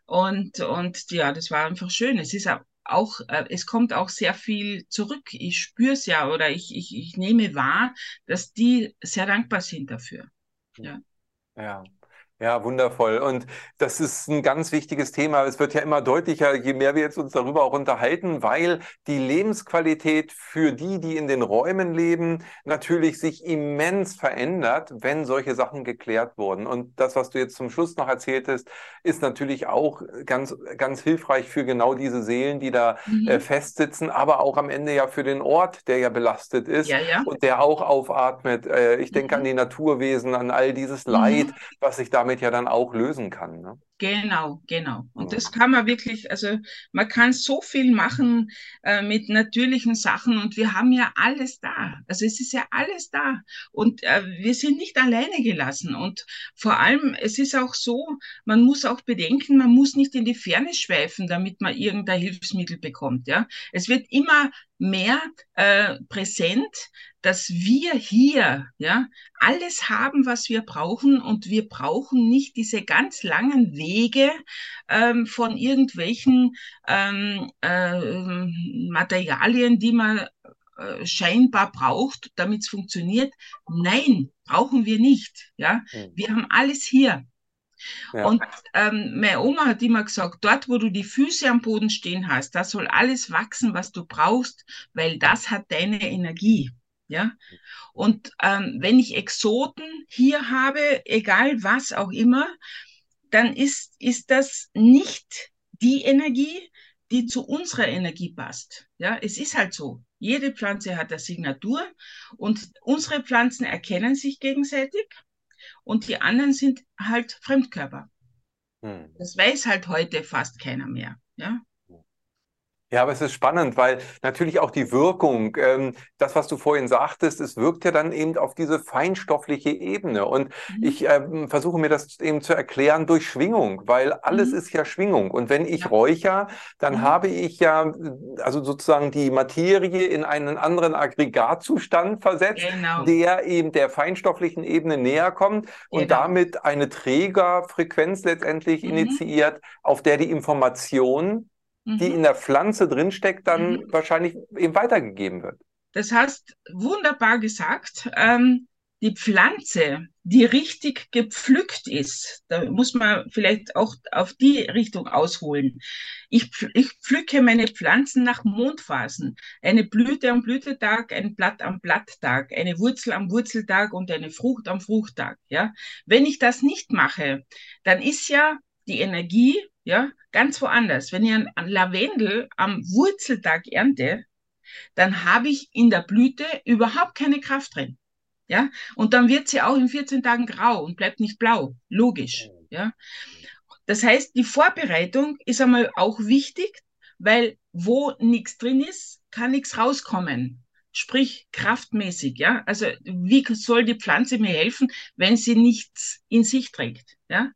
Und, und ja, das war einfach schön. Es ist auch, äh, es kommt auch sehr viel zurück. Ich spüre es ja oder ich, ich, ich nehme wahr, dass die sehr dankbar sind dafür. Ja. Ja. Ja, wundervoll. Und das ist ein ganz wichtiges Thema. Es wird ja immer deutlicher, je mehr wir jetzt uns darüber auch unterhalten, weil die Lebensqualität für die, die in den Räumen leben, natürlich sich immens verändert, wenn solche Sachen geklärt wurden. Und das, was du jetzt zum Schluss noch erzähltest, ist natürlich auch ganz, ganz hilfreich für genau diese Seelen, die da mhm. äh, festsitzen, aber auch am Ende ja für den Ort, der ja belastet ist ja, ja. und der auch aufatmet. Äh, ich denke mhm. an die Naturwesen, an all dieses Leid, mhm. was sich damit damit ja dann auch lösen kann. Ne? Genau, genau. Und das kann man wirklich, also man kann so viel machen äh, mit natürlichen Sachen und wir haben ja alles da. Also es ist ja alles da und äh, wir sind nicht alleine gelassen. Und vor allem, es ist auch so, man muss auch bedenken, man muss nicht in die Ferne schweifen, damit man irgendein Hilfsmittel bekommt. Ja, es wird immer mehr äh, präsent, dass wir hier ja alles haben, was wir brauchen und wir brauchen nicht diese ganz langen Wege ähm, von irgendwelchen ähm, äh, Materialien, die man äh, scheinbar braucht, damit es funktioniert. Nein, brauchen wir nicht. Ja, mhm. wir haben alles hier. Ja. Und ähm, meine Oma hat immer gesagt, dort, wo du die Füße am Boden stehen hast, da soll alles wachsen, was du brauchst, weil das hat deine Energie. Ja. Und ähm, wenn ich Exoten hier habe, egal was auch immer, dann ist, ist das nicht die Energie, die zu unserer Energie passt. Ja, es ist halt so. Jede Pflanze hat eine Signatur und unsere Pflanzen erkennen sich gegenseitig und die anderen sind halt Fremdkörper. Hm. Das weiß halt heute fast keiner mehr. Ja? Ja, aber es ist spannend, weil natürlich auch die Wirkung, ähm, das, was du vorhin sagtest, es wirkt ja dann eben auf diese feinstoffliche Ebene. Und mhm. ich ähm, versuche mir das eben zu erklären durch Schwingung, weil alles mhm. ist ja Schwingung. Und wenn ich ja. räucher, dann mhm. habe ich ja also sozusagen die Materie in einen anderen Aggregatzustand versetzt, genau. der eben der feinstofflichen Ebene näher kommt und genau. damit eine Trägerfrequenz letztendlich mhm. initiiert, auf der die Information die mhm. in der Pflanze drinsteckt, dann mhm. wahrscheinlich eben weitergegeben wird. Das hast wunderbar gesagt. Ähm, die Pflanze, die richtig gepflückt ist, da muss man vielleicht auch auf die Richtung ausholen. Ich, ich pflücke meine Pflanzen nach Mondphasen. Eine Blüte am Blütetag, ein Blatt am Blatttag, eine Wurzel am Wurzeltag und eine Frucht am Fruchttag. Ja? Wenn ich das nicht mache, dann ist ja die Energie ja, ganz woanders. Wenn ich ein, Lavendel am Wurzeltag ernte, dann habe ich in der Blüte überhaupt keine Kraft drin. Ja, und dann wird sie auch in 14 Tagen grau und bleibt nicht blau. Logisch. Ja, das heißt, die Vorbereitung ist einmal auch wichtig, weil wo nichts drin ist, kann nichts rauskommen. Sprich, kraftmäßig, ja. Also, wie soll die Pflanze mir helfen, wenn sie nichts in sich trägt, ja?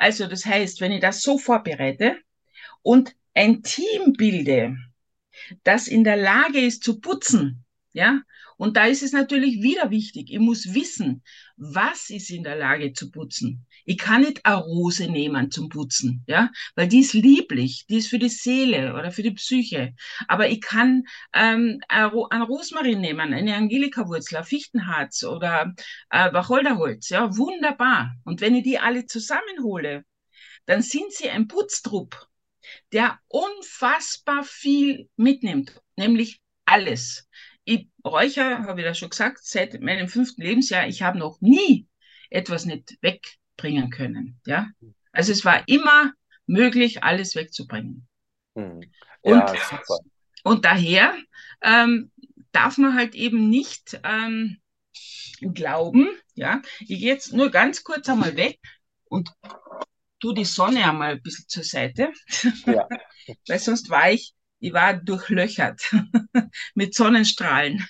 Also das heißt, wenn ich das so vorbereite und ein Team bilde, das in der Lage ist zu putzen, ja, und da ist es natürlich wieder wichtig, ich muss wissen, was ist in der Lage zu putzen. Ich kann nicht eine Rose nehmen zum Putzen, ja, weil die ist lieblich, die ist für die Seele oder für die Psyche. Aber ich kann ähm, ein Rosmarin nehmen, eine Angelika-Wurzel, ein Fichtenharz oder äh, Wacholderholz, ja, wunderbar. Und wenn ich die alle zusammenhole, dann sind sie ein Putztrupp, der unfassbar viel mitnimmt, nämlich alles. Ich räucher, habe ich das schon gesagt, seit meinem fünften Lebensjahr, ich habe noch nie etwas nicht wegbringen können. Ja? Also es war immer möglich, alles wegzubringen. Hm. Ja, und, super. und daher ähm, darf man halt eben nicht ähm, glauben, ja, ich gehe jetzt nur ganz kurz einmal weg und tu die Sonne einmal ein bisschen zur Seite, ja. [LAUGHS] weil sonst war ich, ich war durchlöchert [LAUGHS] mit Sonnenstrahlen.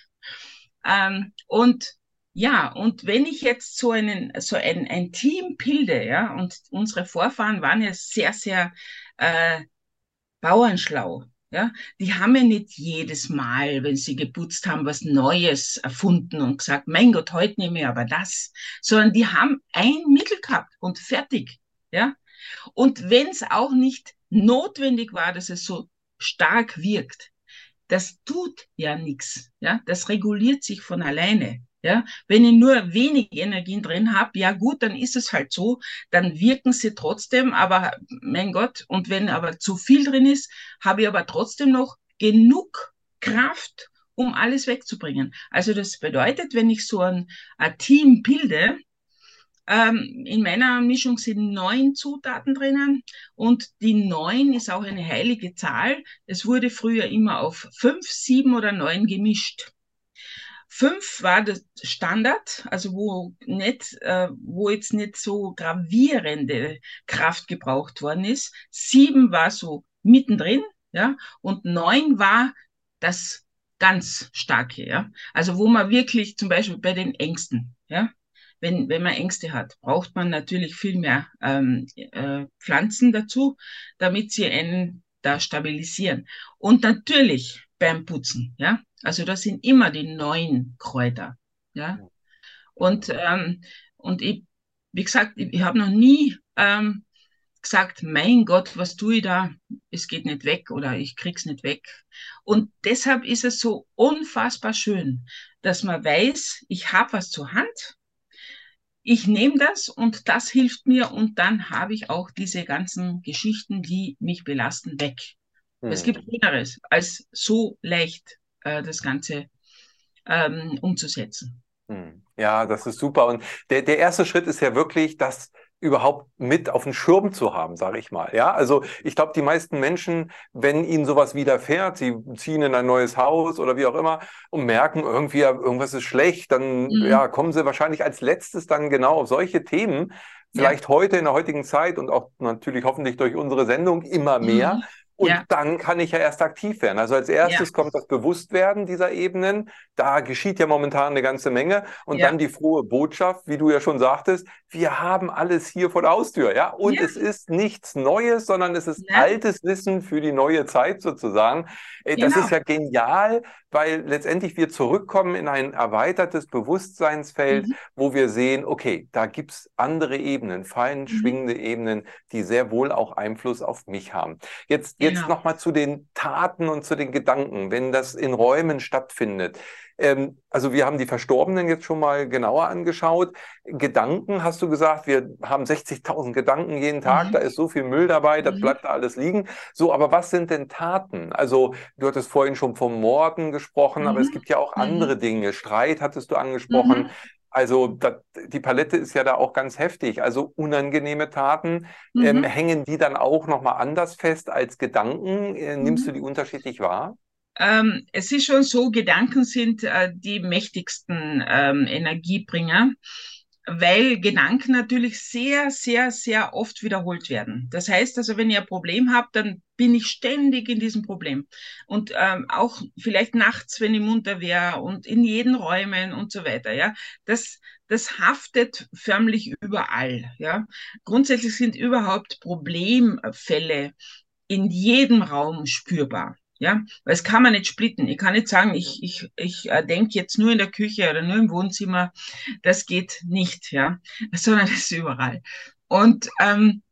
Ähm, und ja, und wenn ich jetzt so einen, so ein, ein Team bilde, ja, und unsere Vorfahren waren ja sehr, sehr äh, bauernschlau, ja, die haben ja nicht jedes Mal, wenn sie geputzt haben, was Neues erfunden und gesagt, mein Gott, heute nehme ich aber das, sondern die haben ein Mittel gehabt und fertig, ja. Und wenn es auch nicht notwendig war, dass es so stark wirkt, das tut ja nichts. Ja, das reguliert sich von alleine. Ja, wenn ich nur wenig Energien drin habe, ja gut, dann ist es halt so, dann wirken sie trotzdem, aber mein Gott, und wenn aber zu viel drin ist, habe ich aber trotzdem noch genug Kraft, um alles wegzubringen. Also das bedeutet, wenn ich so ein, ein Team bilde, ähm, in meiner Mischung sind neun Zutaten drinnen und die neun ist auch eine heilige Zahl. Es wurde früher immer auf fünf, sieben oder neun gemischt. Fünf war der Standard, also wo nicht, äh, wo jetzt nicht so gravierende Kraft gebraucht worden ist. Sieben war so mittendrin, ja, und neun war das ganz starke, ja. Also wo man wirklich zum Beispiel bei den Ängsten, ja, wenn, wenn man Ängste hat, braucht man natürlich viel mehr ähm, äh, Pflanzen dazu, damit sie einen da stabilisieren. Und natürlich beim Putzen, ja. Also das sind immer die neuen Kräuter, ja. Und, ähm, und ich, wie gesagt, ich, ich habe noch nie ähm, gesagt, mein Gott, was tue ich da? Es geht nicht weg oder ich krieg's nicht weg. Und deshalb ist es so unfassbar schön, dass man weiß, ich habe was zur Hand. Ich nehme das und das hilft mir und dann habe ich auch diese ganzen Geschichten, die mich belasten, weg. Hm. Es gibt Schöneres, als so leicht äh, das Ganze ähm, umzusetzen. Hm. Ja, das ist super. Und der, der erste Schritt ist ja wirklich, das überhaupt mit auf dem Schirm zu haben, sage ich mal. Ja, also ich glaube, die meisten Menschen, wenn ihnen sowas widerfährt, sie ziehen in ein neues Haus oder wie auch immer und merken irgendwie, ja, irgendwas ist schlecht, dann mhm. ja, kommen sie wahrscheinlich als letztes dann genau auf solche Themen. Vielleicht ja. heute in der heutigen Zeit und auch natürlich hoffentlich durch unsere Sendung immer mehr. Mhm. Und ja. dann kann ich ja erst aktiv werden. Also als erstes ja. kommt das Bewusstwerden dieser Ebenen. Da geschieht ja momentan eine ganze Menge. Und ja. dann die frohe Botschaft, wie du ja schon sagtest, wir haben alles hier vor der Haustür. Ja? Und es ist nichts Neues, sondern es ist altes Wissen für die neue Zeit sozusagen. Genau. Das ist ja genial, weil letztendlich wir zurückkommen in ein erweitertes Bewusstseinsfeld, mhm. wo wir sehen, okay, da gibt es andere Ebenen, fein mhm. schwingende Ebenen, die sehr wohl auch Einfluss auf mich haben. Jetzt, jetzt genau. nochmal zu den Taten und zu den Gedanken, wenn das in Räumen stattfindet. Ähm, also wir haben die Verstorbenen jetzt schon mal genauer angeschaut. Gedanken, hast du gesagt, wir haben 60.000 Gedanken jeden Tag, mhm. da ist so viel Müll dabei, das mhm. bleibt da alles liegen. So, aber was sind denn Taten? Also du hattest vorhin schon vom Morden gesprochen, mhm. aber es mhm. gibt ja auch mhm. andere Dinge. Streit hattest du angesprochen. Mhm. Also das, die Palette ist ja da auch ganz heftig. Also unangenehme Taten, ähm, hängen die dann auch nochmal anders fest als Gedanken? Äh, nimmst du die unterschiedlich wahr? Ähm, es ist schon so, Gedanken sind äh, die mächtigsten ähm, Energiebringer, weil Gedanken natürlich sehr, sehr, sehr oft wiederholt werden. Das heißt also, wenn ihr ein Problem habt, dann bin ich ständig in diesem Problem. Und ähm, auch vielleicht nachts, wenn ich munter wäre und in jeden Räumen und so weiter. Ja, das, das haftet förmlich überall. Ja, grundsätzlich sind überhaupt Problemfälle in jedem Raum spürbar. Ja, weil es kann man nicht splitten. Ich kann nicht sagen, ich, ich, ich äh, denke jetzt nur in der Küche oder nur im Wohnzimmer. Das geht nicht, ja, [LAUGHS] sondern das ist überall. Und ähm,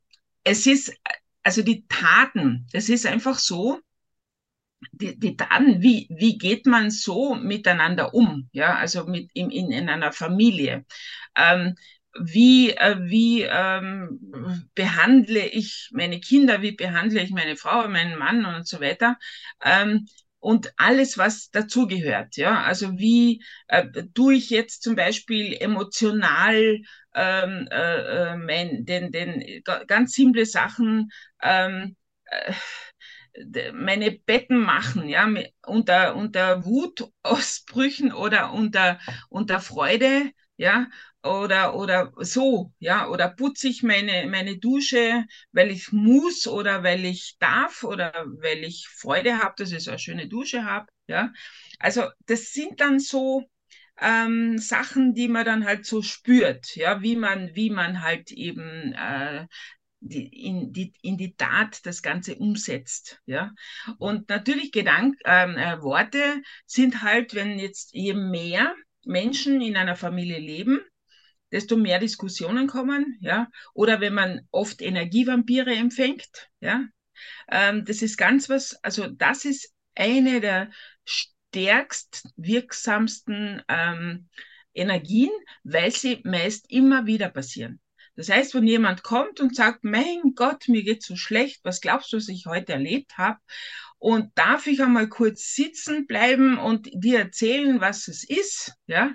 es ist, also die Taten, das ist einfach so, die, die Taten, wie, wie geht man so miteinander um, ja, also mit in, in, in einer Familie. Ähm, wie, äh, wie ähm, behandle ich meine Kinder, wie behandle ich meine Frau, meinen Mann und so weiter. Ähm, und alles, was dazugehört. Ja, also wie äh, tue ich jetzt zum Beispiel emotional ähm, äh, äh mein, den, den ganz simple Sachen, ähm, äh, meine Betten machen, ja, unter, unter Wutausbrüchen oder unter, unter Freude, ja, oder, oder so, ja, oder putze ich meine, meine Dusche, weil ich muss oder weil ich darf oder weil ich Freude habe, dass ich so eine schöne Dusche habe, ja. Also das sind dann so ähm, Sachen, die man dann halt so spürt, ja, wie man, wie man halt eben äh, die, in, die, in die Tat das Ganze umsetzt. Ja? Und natürlich Gedank, ähm, äh, Worte sind halt, wenn jetzt je mehr Menschen in einer Familie leben, desto mehr Diskussionen kommen, ja, oder wenn man oft Energievampire empfängt, ja, ähm, das ist ganz was, also das ist eine der stärkst wirksamsten ähm, Energien, weil sie meist immer wieder passieren. Das heißt, wenn jemand kommt und sagt, mein Gott, mir geht so schlecht, was glaubst du, was ich heute erlebt habe? Und darf ich einmal kurz sitzen bleiben und dir erzählen, was es ist, ja,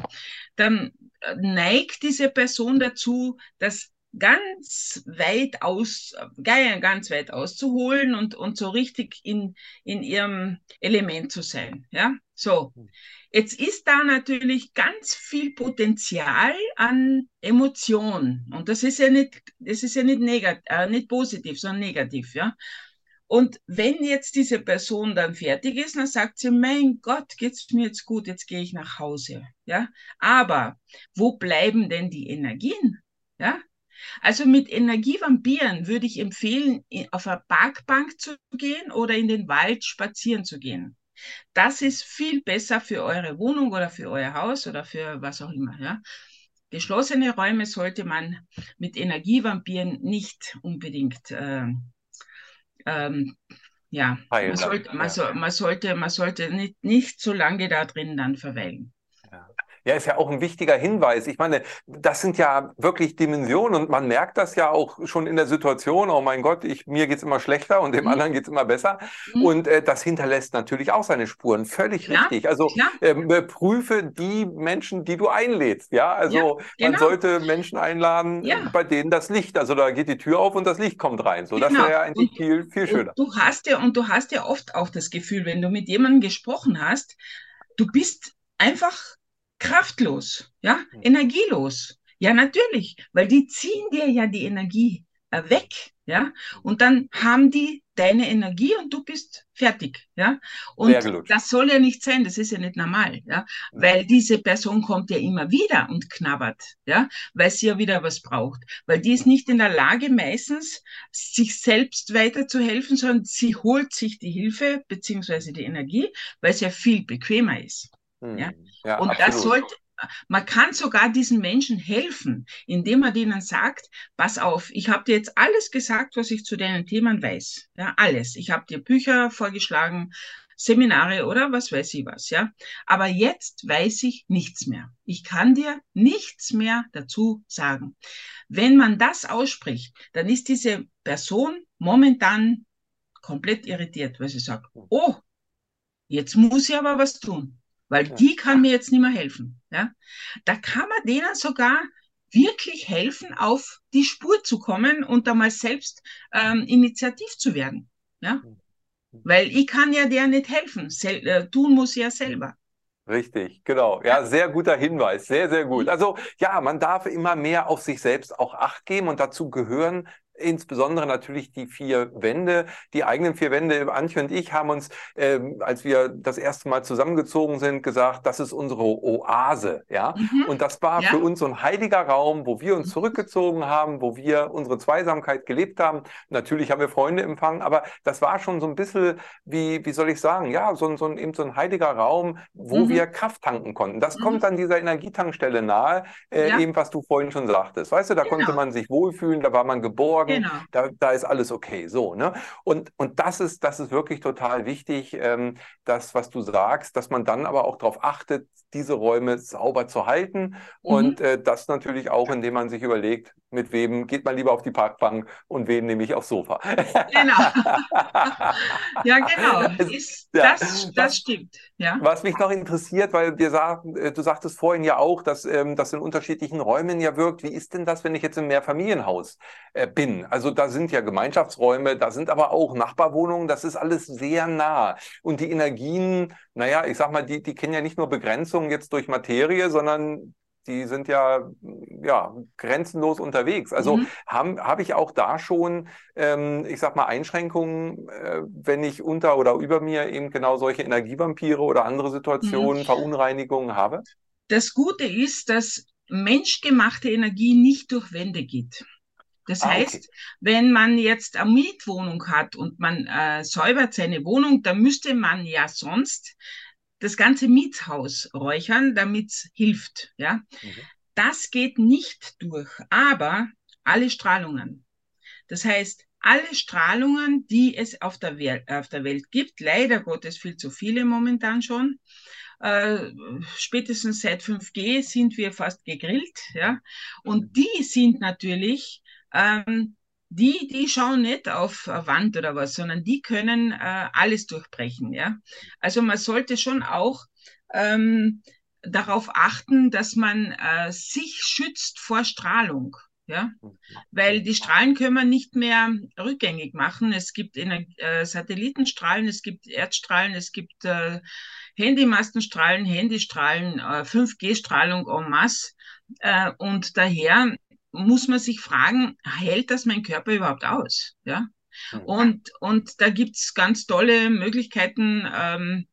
dann neigt diese Person dazu, das ganz weit aus, ganz weit auszuholen und, und so richtig in, in ihrem Element zu sein. Ja, so. Jetzt ist da natürlich ganz viel Potenzial an Emotion. Und das ist ja nicht, das ist ja nicht negativ, äh, nicht positiv, sondern negativ, ja. Und wenn jetzt diese Person dann fertig ist, dann sagt sie, mein Gott, geht's mir jetzt gut, jetzt gehe ich nach Hause. Ja, aber wo bleiben denn die Energien? Ja, also mit Energievampiren würde ich empfehlen, auf eine Parkbank zu gehen oder in den Wald spazieren zu gehen. Das ist viel besser für eure Wohnung oder für euer Haus oder für was auch immer. Ja? Geschlossene Räume sollte man mit Energievampiren nicht unbedingt äh, ähm, ja, man sollte, man, so, man, sollte, man sollte nicht, nicht so lange da drin dann verweilen. Ja. Ist ja auch ein wichtiger Hinweis. Ich meine, das sind ja wirklich Dimensionen und man merkt das ja auch schon in der Situation, oh mein Gott, ich, mir geht's immer schlechter und dem mhm. anderen geht's immer besser. Mhm. Und äh, das hinterlässt natürlich auch seine Spuren. Völlig ja, richtig. Also äh, prüfe die Menschen, die du einlädst. Ja, also ja, genau. man sollte Menschen einladen, ja. bei denen das Licht, also da geht die Tür auf und das Licht kommt rein. So, genau. das wäre ja eigentlich und, viel, viel schöner. Du hast ja, und du hast ja oft auch das Gefühl, wenn du mit jemandem gesprochen hast, du bist einfach kraftlos, ja, hm. energielos. Ja, natürlich, weil die ziehen dir ja die Energie äh, weg, ja, und dann haben die deine Energie und du bist fertig, ja. Und das soll ja nicht sein, das ist ja nicht normal, ja, hm. weil diese Person kommt ja immer wieder und knabbert, ja, weil sie ja wieder was braucht, weil die ist nicht in der Lage meistens, sich selbst weiterzuhelfen, sondern sie holt sich die Hilfe beziehungsweise die Energie, weil es ja viel bequemer ist. Hm. Ja? ja und absolut. das sollte, man kann sogar diesen Menschen helfen, indem man denen sagt, pass auf, ich habe dir jetzt alles gesagt, was ich zu deinen Themen weiß. Ja, alles. Ich habe dir Bücher vorgeschlagen, Seminare oder was weiß ich was, ja. Aber jetzt weiß ich nichts mehr. Ich kann dir nichts mehr dazu sagen. Wenn man das ausspricht, dann ist diese Person momentan komplett irritiert, weil sie sagt, oh, jetzt muss ich aber was tun weil die kann mir jetzt nicht mehr helfen. Ja? Da kann man denen sogar wirklich helfen, auf die Spur zu kommen und da mal selbst ähm, initiativ zu werden. Ja? Mhm. Weil ich kann ja der nicht helfen. Sel äh, tun muss ja selber. Richtig, genau. Ja, sehr guter Hinweis. Sehr, sehr gut. Mhm. Also ja, man darf immer mehr auf sich selbst auch Acht geben und dazu gehören insbesondere natürlich die vier Wände, die eigenen vier Wände. Antje und ich haben uns, ähm, als wir das erste Mal zusammengezogen sind, gesagt, das ist unsere Oase, ja. Mhm. Und das war ja. für uns so ein heiliger Raum, wo wir uns mhm. zurückgezogen haben, wo wir unsere Zweisamkeit gelebt haben. Natürlich haben wir Freunde empfangen, aber das war schon so ein bisschen, wie, wie soll ich sagen, ja, so, so ein, eben so ein heiliger Raum, wo mhm. wir Kraft tanken konnten. Das mhm. kommt an dieser Energietankstelle nahe, äh, ja. eben was du vorhin schon sagtest. Weißt du, da genau. konnte man sich wohlfühlen, da war man geborgen sorgen, genau. da, da ist alles okay. So, ne? Und, und das ist, das ist wirklich total wichtig, ähm, das, was du sagst, dass man dann aber auch darauf achtet, diese Räume sauber zu halten. Mhm. Und äh, das natürlich auch, indem man sich überlegt, mit wem geht man lieber auf die Parkbank und wen nehme ich aufs Sofa. Genau. [LAUGHS] ja, genau. Ist, ja. Das, das stimmt. Ja. Was mich noch interessiert, weil wir sagen, äh, du sagtest vorhin ja auch, dass ähm, das in unterschiedlichen Räumen ja wirkt. Wie ist denn das, wenn ich jetzt im Mehrfamilienhaus äh, bin? Also da sind ja Gemeinschaftsräume, da sind aber auch Nachbarwohnungen, das ist alles sehr nah. Und die Energien, naja, ich sag mal, die, die kennen ja nicht nur Begrenzungen jetzt durch Materie, sondern die sind ja, ja grenzenlos unterwegs. Also mhm. habe hab ich auch da schon, ähm, ich sag mal, Einschränkungen, äh, wenn ich unter oder über mir eben genau solche Energievampire oder andere Situationen, mhm. Verunreinigungen habe? Das Gute ist, dass menschgemachte Energie nicht durch Wände geht. Das ah, heißt, okay. wenn man jetzt eine Mietwohnung hat und man äh, säubert seine Wohnung, dann müsste man ja sonst das ganze Mietshaus räuchern, damit es hilft. Ja? Mhm. Das geht nicht durch, aber alle Strahlungen. Das heißt, alle Strahlungen, die es auf der, Welt, auf der Welt gibt, leider Gottes viel zu viele momentan schon, äh, spätestens seit 5G sind wir fast gegrillt, ja, und mhm. die sind natürlich ähm, die, die schauen nicht auf eine Wand oder was, sondern die können äh, alles durchbrechen. Ja? Also man sollte schon auch ähm, darauf achten, dass man äh, sich schützt vor Strahlung. Ja, weil die Strahlen können wir nicht mehr rückgängig machen. Es gibt äh, Satellitenstrahlen, es gibt Erdstrahlen, es gibt äh, Handymastenstrahlen, Handystrahlen, äh, 5G-Strahlung en masse. Äh, und daher muss man sich fragen, hält das mein Körper überhaupt aus? Ja. Mhm. Und, und da gibt's ganz tolle Möglichkeiten, ähm,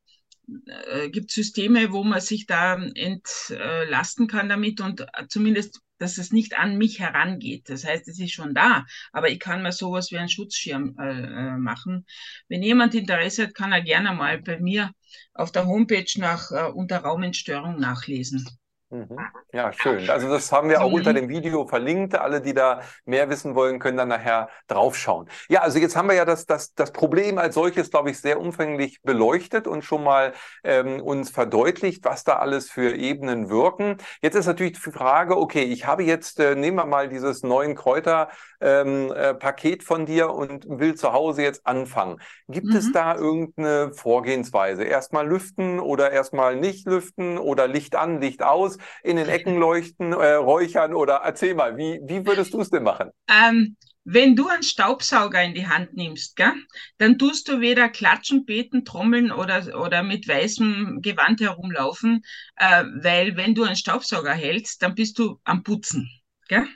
äh, gibt Systeme, wo man sich da entlasten kann damit und zumindest, dass es nicht an mich herangeht. Das heißt, es ist schon da, aber ich kann mir sowas wie einen Schutzschirm äh, äh machen. Wenn jemand Interesse hat, kann er gerne mal bei mir auf der Homepage nach äh, Unterraumentstörung nachlesen. Mhm. Ja, schön. Also das haben wir auch unter dem Video verlinkt. Alle, die da mehr wissen wollen, können dann nachher draufschauen. Ja, also jetzt haben wir ja das, das, das Problem als solches, glaube ich, sehr umfänglich beleuchtet und schon mal ähm, uns verdeutlicht, was da alles für Ebenen wirken. Jetzt ist natürlich die Frage, okay, ich habe jetzt, äh, nehmen wir mal dieses neuen Kräuterpaket ähm, äh, von dir und will zu Hause jetzt anfangen. Gibt mhm. es da irgendeine Vorgehensweise? Erstmal lüften oder erstmal nicht lüften oder Licht an, Licht aus? In den Ecken leuchten, äh, räuchern oder erzähl mal, wie, wie würdest du es denn machen? Ähm, wenn du einen Staubsauger in die Hand nimmst, gell, dann tust du weder klatschen, beten, trommeln oder, oder mit weißem Gewand herumlaufen, äh, weil wenn du einen Staubsauger hältst, dann bist du am Putzen. Gell?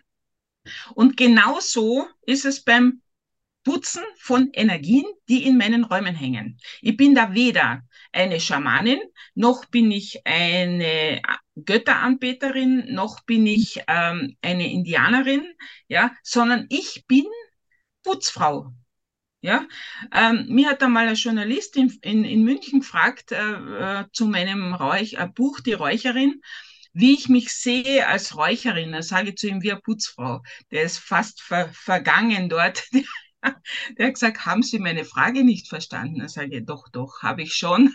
Und genau so ist es beim Putzen von Energien, die in meinen Räumen hängen. Ich bin da weder eine Schamanin, noch bin ich eine Götteranbeterin, noch bin ich ähm, eine Indianerin, ja, sondern ich bin Putzfrau. Ja, ähm, mir hat einmal ein Journalist in, in, in München gefragt äh, äh, zu meinem Räuch, äh, Buch Die Räucherin, wie ich mich sehe als Räucherin. Da sage ich zu ihm wie eine Putzfrau. Der ist fast ver, vergangen dort. [LAUGHS] Der hat gesagt, haben Sie meine Frage nicht verstanden? Da sage ich, doch, doch, habe ich schon.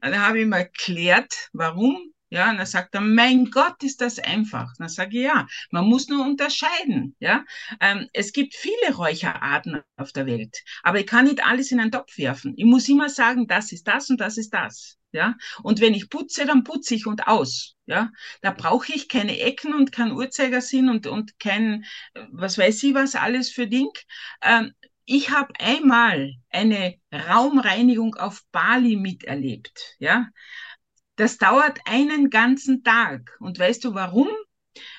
Dann habe ich ihm erklärt, warum ja, und dann sagt er, mein Gott, ist das einfach. Dann sage ich, ja, man muss nur unterscheiden. Ja, ähm, es gibt viele Räucherarten auf der Welt, aber ich kann nicht alles in einen Topf werfen. Ich muss immer sagen, das ist das und das ist das. Ja, und wenn ich putze, dann putze ich und aus. Ja, da brauche ich keine Ecken und kein Uhrzeigersinn und, und kein, was weiß ich was, alles für Ding. Ähm, ich habe einmal eine Raumreinigung auf Bali miterlebt. Ja, das dauert einen ganzen Tag. Und weißt du warum?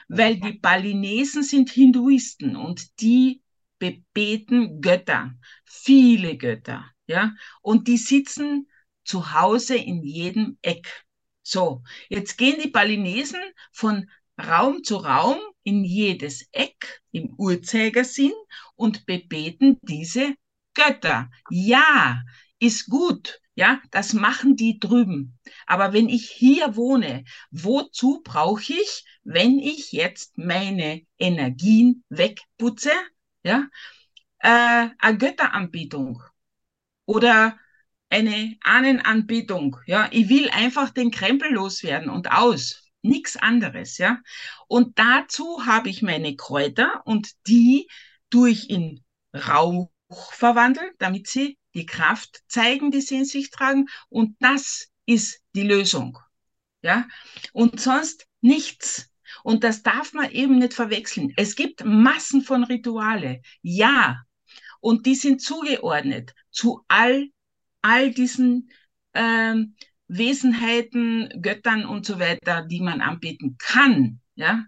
Weil die Balinesen sind Hinduisten und die bebeten Götter, viele Götter, ja, und die sitzen zu Hause in jedem Eck. So, jetzt gehen die Balinesen von Raum zu Raum in jedes Eck im Uhrzeigersinn und bebeten diese Götter. Ja, ist gut, ja, das machen die drüben. Aber wenn ich hier wohne, wozu brauche ich, wenn ich jetzt meine Energien wegputze, ja, äh, eine Götteranbetung oder eine Ahnenanbetung, ja, ich will einfach den Krempel loswerden und aus. Nichts anderes, ja. Und dazu habe ich meine Kräuter und die durch in Rauch verwandeln, damit sie die Kraft zeigen, die sie in sich tragen. Und das ist die Lösung. Ja, und sonst nichts. Und das darf man eben nicht verwechseln. Es gibt Massen von Rituale. Ja. Und die sind zugeordnet zu all, all diesen ähm, Wesenheiten, Göttern und so weiter, die man anbeten kann. Ja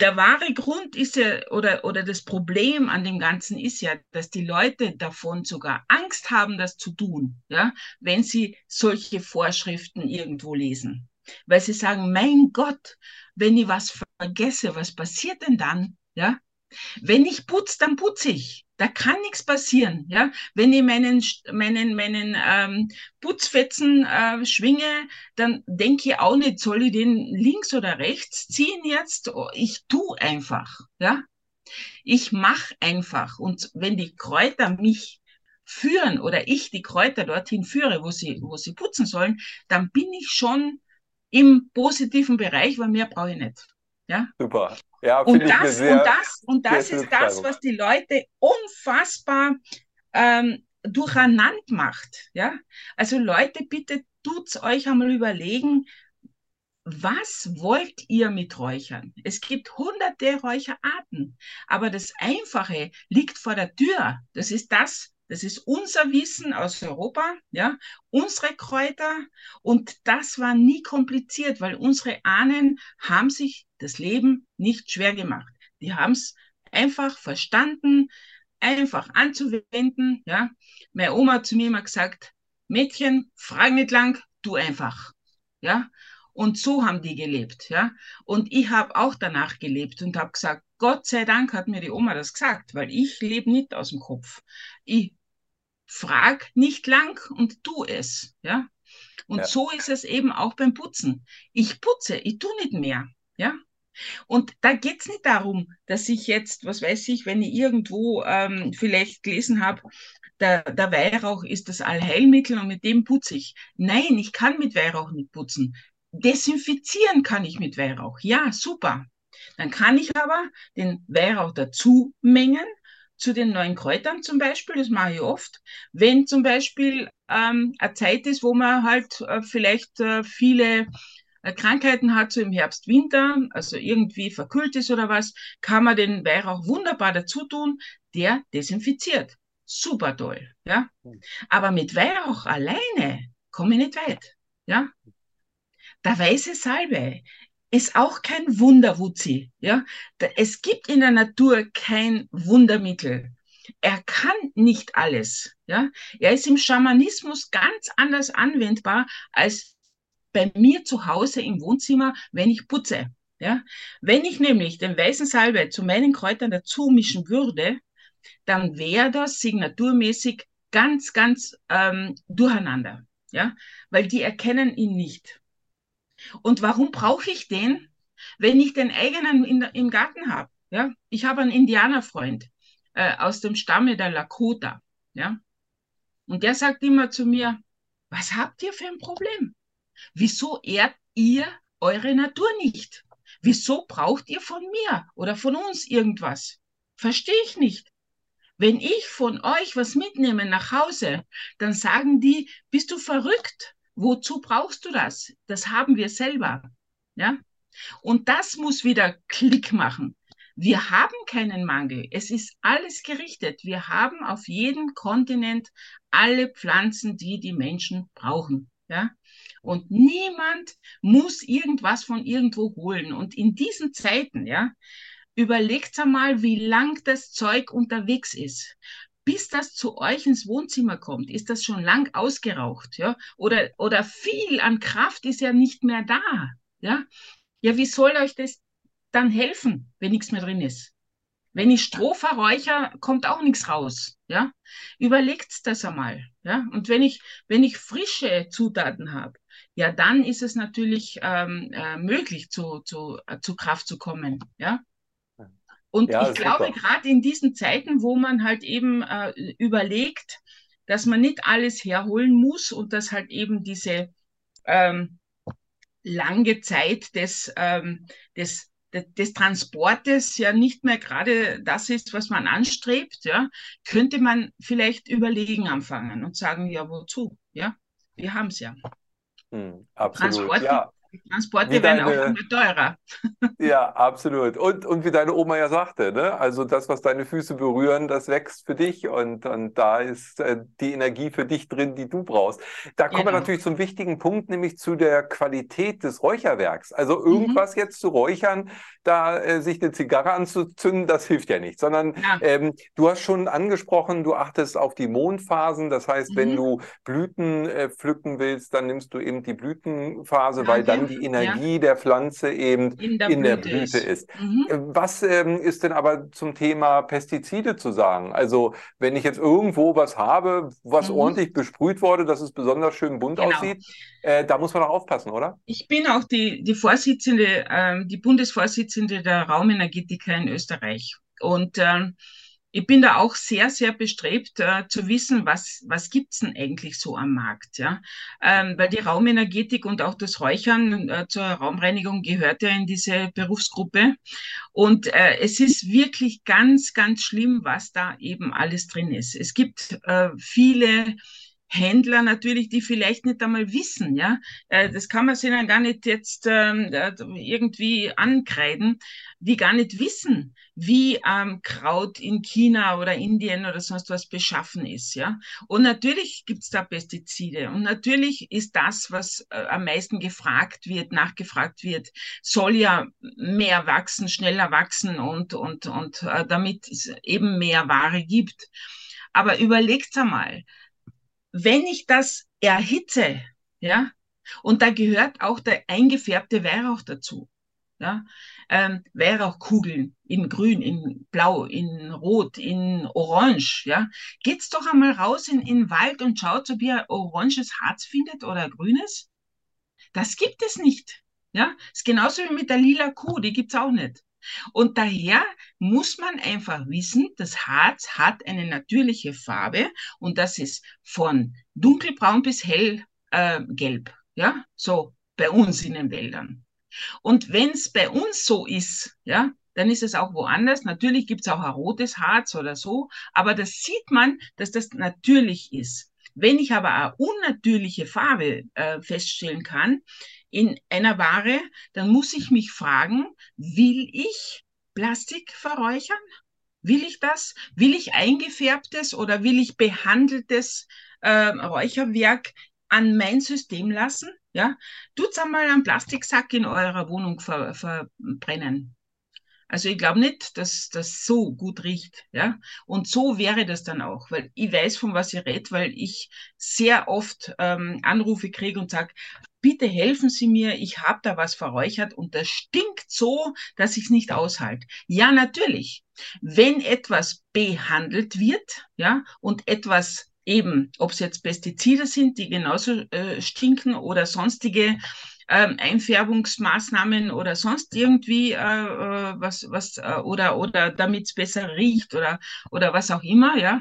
der wahre Grund ist ja, oder, oder das Problem an dem Ganzen ist ja, dass die Leute davon sogar Angst haben, das zu tun, ja, wenn sie solche Vorschriften irgendwo lesen. Weil sie sagen, mein Gott, wenn ich was vergesse, was passiert denn dann? Ja, wenn ich putze, dann putze ich. Da kann nichts passieren. Ja? Wenn ich meinen, meinen, meinen ähm, Putzfetzen äh, schwinge, dann denke ich auch nicht, soll ich den links oder rechts ziehen jetzt? Oh, ich tu einfach. Ja? Ich mache einfach. Und wenn die Kräuter mich führen oder ich die Kräuter dorthin führe, wo sie, wo sie putzen sollen, dann bin ich schon im positiven Bereich, weil mehr brauche ich nicht. Ja? Super. Ja, und, das, sehr, und das, und das ist das, was die Leute unfassbar ähm, durcheinander macht. Ja? Also Leute, bitte tut's euch einmal überlegen, was wollt ihr mit Räuchern? Es gibt hunderte Räucherarten, aber das Einfache liegt vor der Tür. Das ist das, das ist unser Wissen aus Europa, ja, unsere Kräuter und das war nie kompliziert, weil unsere Ahnen haben sich das Leben nicht schwer gemacht. Die haben es einfach verstanden, einfach anzuwenden, ja. Meine Oma hat zu mir immer gesagt, Mädchen, frag nicht lang, tu einfach, ja. Und so haben die gelebt, ja. Und ich habe auch danach gelebt und habe gesagt, Gott sei Dank hat mir die Oma das gesagt, weil ich lebe nicht aus dem Kopf. Ich frag nicht lang und tu es, ja. Und ja. so ist es eben auch beim Putzen. Ich putze, ich tu nicht mehr, ja. Und da geht es nicht darum, dass ich jetzt, was weiß ich, wenn ich irgendwo ähm, vielleicht gelesen habe, der, der Weihrauch ist das Allheilmittel und mit dem putze ich. Nein, ich kann mit Weihrauch nicht putzen. Desinfizieren kann ich mit Weihrauch. Ja, super. Dann kann ich aber den Weihrauch dazu mengen zu den neuen Kräutern zum Beispiel, das mache ich oft. Wenn zum Beispiel ähm, eine Zeit ist, wo man halt äh, vielleicht äh, viele Krankheiten hat, so im Herbst, Winter, also irgendwie verkühlt ist oder was, kann man den Weihrauch wunderbar dazu tun, der desinfiziert. Super toll, ja. Hm. Aber mit Weihrauch alleine komme ich nicht weit, ja. Der weiße Salbe ist auch kein Wunderwutzi, ja. Es gibt in der Natur kein Wundermittel. Er kann nicht alles, ja. Er ist im Schamanismus ganz anders anwendbar als bei mir zu Hause im Wohnzimmer, wenn ich putze. Ja? Wenn ich nämlich den weißen Salbe zu meinen Kräutern dazu mischen würde, dann wäre das signaturmäßig ganz, ganz ähm, durcheinander. Ja? Weil die erkennen ihn nicht. Und warum brauche ich den, wenn ich den eigenen in, im Garten habe? Ja? Ich habe einen Indianerfreund äh, aus dem Stamme der Lakota. Ja? Und der sagt immer zu mir, was habt ihr für ein Problem? Wieso ehrt ihr eure Natur nicht? Wieso braucht ihr von mir oder von uns irgendwas? Verstehe ich nicht. Wenn ich von euch was mitnehme nach Hause, dann sagen die, bist du verrückt? Wozu brauchst du das? Das haben wir selber. Ja? Und das muss wieder Klick machen. Wir haben keinen Mangel. Es ist alles gerichtet. Wir haben auf jedem Kontinent alle Pflanzen, die die Menschen brauchen. Ja? Und niemand muss irgendwas von irgendwo holen. Und in diesen Zeiten, ja, überlegt einmal, wie lang das Zeug unterwegs ist. Bis das zu euch ins Wohnzimmer kommt, ist das schon lang ausgeraucht, ja? Oder, oder viel an Kraft ist ja nicht mehr da, ja? Ja, wie soll euch das dann helfen, wenn nichts mehr drin ist? Wenn ich Stroh verräucher, kommt auch nichts raus. Ja, überlegt das einmal. Ja, und wenn ich wenn ich frische Zutaten habe, ja, dann ist es natürlich ähm, äh, möglich, zu, zu, äh, zu Kraft zu kommen. Ja. Und ja, ich glaube, gerade in diesen Zeiten, wo man halt eben äh, überlegt, dass man nicht alles herholen muss und dass halt eben diese ähm, lange Zeit des, ähm, des des Transportes ja nicht mehr gerade das ist, was man anstrebt, ja, könnte man vielleicht überlegen anfangen und sagen, ja, wozu? Ja, wir haben es ja. Mm, absolutely. Yeah. Ja. Transporte wie werden deine, auch immer teurer. [LAUGHS] Ja, absolut. Und, und wie deine Oma ja sagte, ne? also das, was deine Füße berühren, das wächst für dich und, und da ist äh, die Energie für dich drin, die du brauchst. Da kommen genau. wir natürlich zum wichtigen Punkt, nämlich zu der Qualität des Räucherwerks. Also mhm. irgendwas mhm. jetzt zu räuchern, da äh, sich eine Zigarre anzuzünden, das hilft ja nicht, sondern ja. Ähm, du hast schon angesprochen, du achtest auf die Mondphasen. Das heißt, mhm. wenn du Blüten äh, pflücken willst, dann nimmst du eben die Blütenphase, ja, weil dann die Energie ja. der Pflanze eben in der, in Blüte, der Blüte, ist. ist. Mhm. Äh, was ähm, ist denn aber zum Thema Pestizide zu sagen? Also wenn ich jetzt irgendwo was habe, was mhm. ordentlich besprüht wurde, dass es besonders schön bunt genau. aussieht, äh, da muss man auch aufpassen, oder? Ich bin auch die, die Vorsitzende, äh, die Bundesvorsitzende der Raumenergetiker in Österreich. Und ähm, ich bin da auch sehr, sehr bestrebt äh, zu wissen, was, was gibt's denn eigentlich so am Markt. Ja? Ähm, weil die Raumenergetik und auch das Räuchern äh, zur Raumreinigung gehört ja in diese Berufsgruppe. Und äh, es ist wirklich ganz, ganz schlimm, was da eben alles drin ist. Es gibt äh, viele Händler natürlich, die vielleicht nicht einmal wissen, ja, äh, das kann man sich dann gar nicht jetzt ähm, irgendwie ankreiden, die gar nicht wissen, wie ähm, Kraut in China oder Indien oder sonst was beschaffen ist, ja. Und natürlich gibt's da Pestizide und natürlich ist das, was äh, am meisten gefragt wird, nachgefragt wird, soll ja mehr wachsen, schneller wachsen und und und äh, damit es eben mehr Ware gibt. Aber überlegt einmal, wenn ich das erhitze, ja, und da gehört auch der eingefärbte Weihrauch dazu. ja, ähm, Weihrauchkugeln in Grün, in Blau, in Rot, in Orange, ja. Geht's doch einmal raus in, in den Wald und schaut, ob ihr oranges Harz findet oder grünes. Das gibt es nicht. Ja, ist genauso wie mit der lila Kuh, die gibt's auch nicht. Und daher muss man einfach wissen, das Harz hat eine natürliche Farbe und das ist von dunkelbraun bis hellgelb. Äh, ja, so bei uns in den Wäldern. Und wenn es bei uns so ist, ja, dann ist es auch woanders. Natürlich gibt es auch ein rotes Harz oder so, aber das sieht man, dass das natürlich ist. Wenn ich aber eine unnatürliche Farbe äh, feststellen kann in einer Ware, dann muss ich mich fragen, will ich Plastik verräuchern? Will ich das? Will ich eingefärbtes oder will ich behandeltes äh, Räucherwerk an mein System lassen? Ja, tut's einmal einen Plastiksack in eurer Wohnung ver, verbrennen. Also ich glaube nicht, dass das so gut riecht, ja. Und so wäre das dann auch, weil ich weiß, von was ich rede, weil ich sehr oft ähm, Anrufe kriege und sage, bitte helfen Sie mir, ich habe da was verräuchert und das stinkt so, dass ich es nicht aushalte. Ja, natürlich. Wenn etwas behandelt wird, ja, und etwas eben, ob es jetzt Pestizide sind, die genauso äh, stinken oder sonstige ähm, Einfärbungsmaßnahmen oder sonst irgendwie äh, äh was, was äh, oder, oder damit es besser riecht oder, oder was auch immer, ja,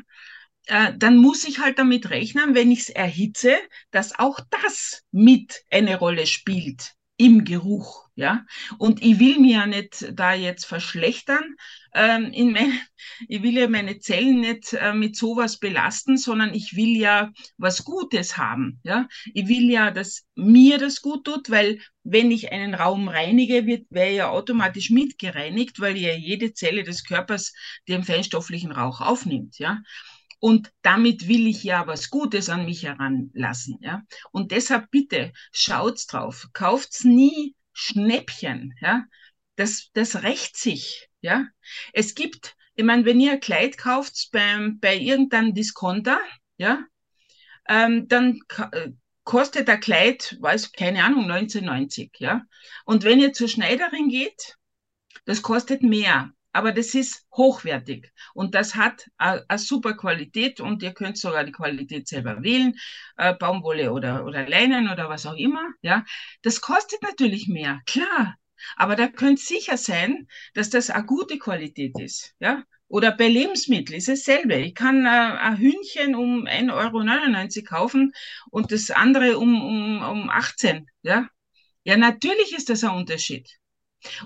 äh, dann muss ich halt damit rechnen, wenn ich es erhitze, dass auch das mit eine Rolle spielt im Geruch, ja. Und ich will mir ja nicht da jetzt verschlechtern, ähm, in mein, [LAUGHS] ich will ja meine Zellen nicht äh, mit sowas belasten, sondern ich will ja was Gutes haben, ja. Ich will ja, dass mir das gut tut, weil wenn ich einen Raum reinige, wird, wäre ja automatisch mitgereinigt, weil ja jede Zelle des Körpers den feinstofflichen Rauch aufnimmt, ja. Und damit will ich ja was Gutes an mich heranlassen. Ja? Und deshalb bitte schaut's drauf. Kauft's nie Schnäppchen. Ja? Das, das rächt sich. Ja? Es gibt, ich meine, wenn ihr ein Kleid kauft beim, bei irgendeinem Discounter, ja, ähm, dann äh, kostet der Kleid, weiß keine Ahnung, 1990, ja. Und wenn ihr zur Schneiderin geht, das kostet mehr aber das ist hochwertig und das hat eine super Qualität und ihr könnt sogar die Qualität selber wählen, äh, Baumwolle oder, oder Leinen oder was auch immer, ja. Das kostet natürlich mehr, klar, aber da könnt sicher sein, dass das eine gute Qualität ist, ja. Oder bei Lebensmitteln ist dasselbe. Ich kann äh, ein Hühnchen um 1,99 Euro kaufen und das andere um, um, um 18, ja. Ja, natürlich ist das ein Unterschied.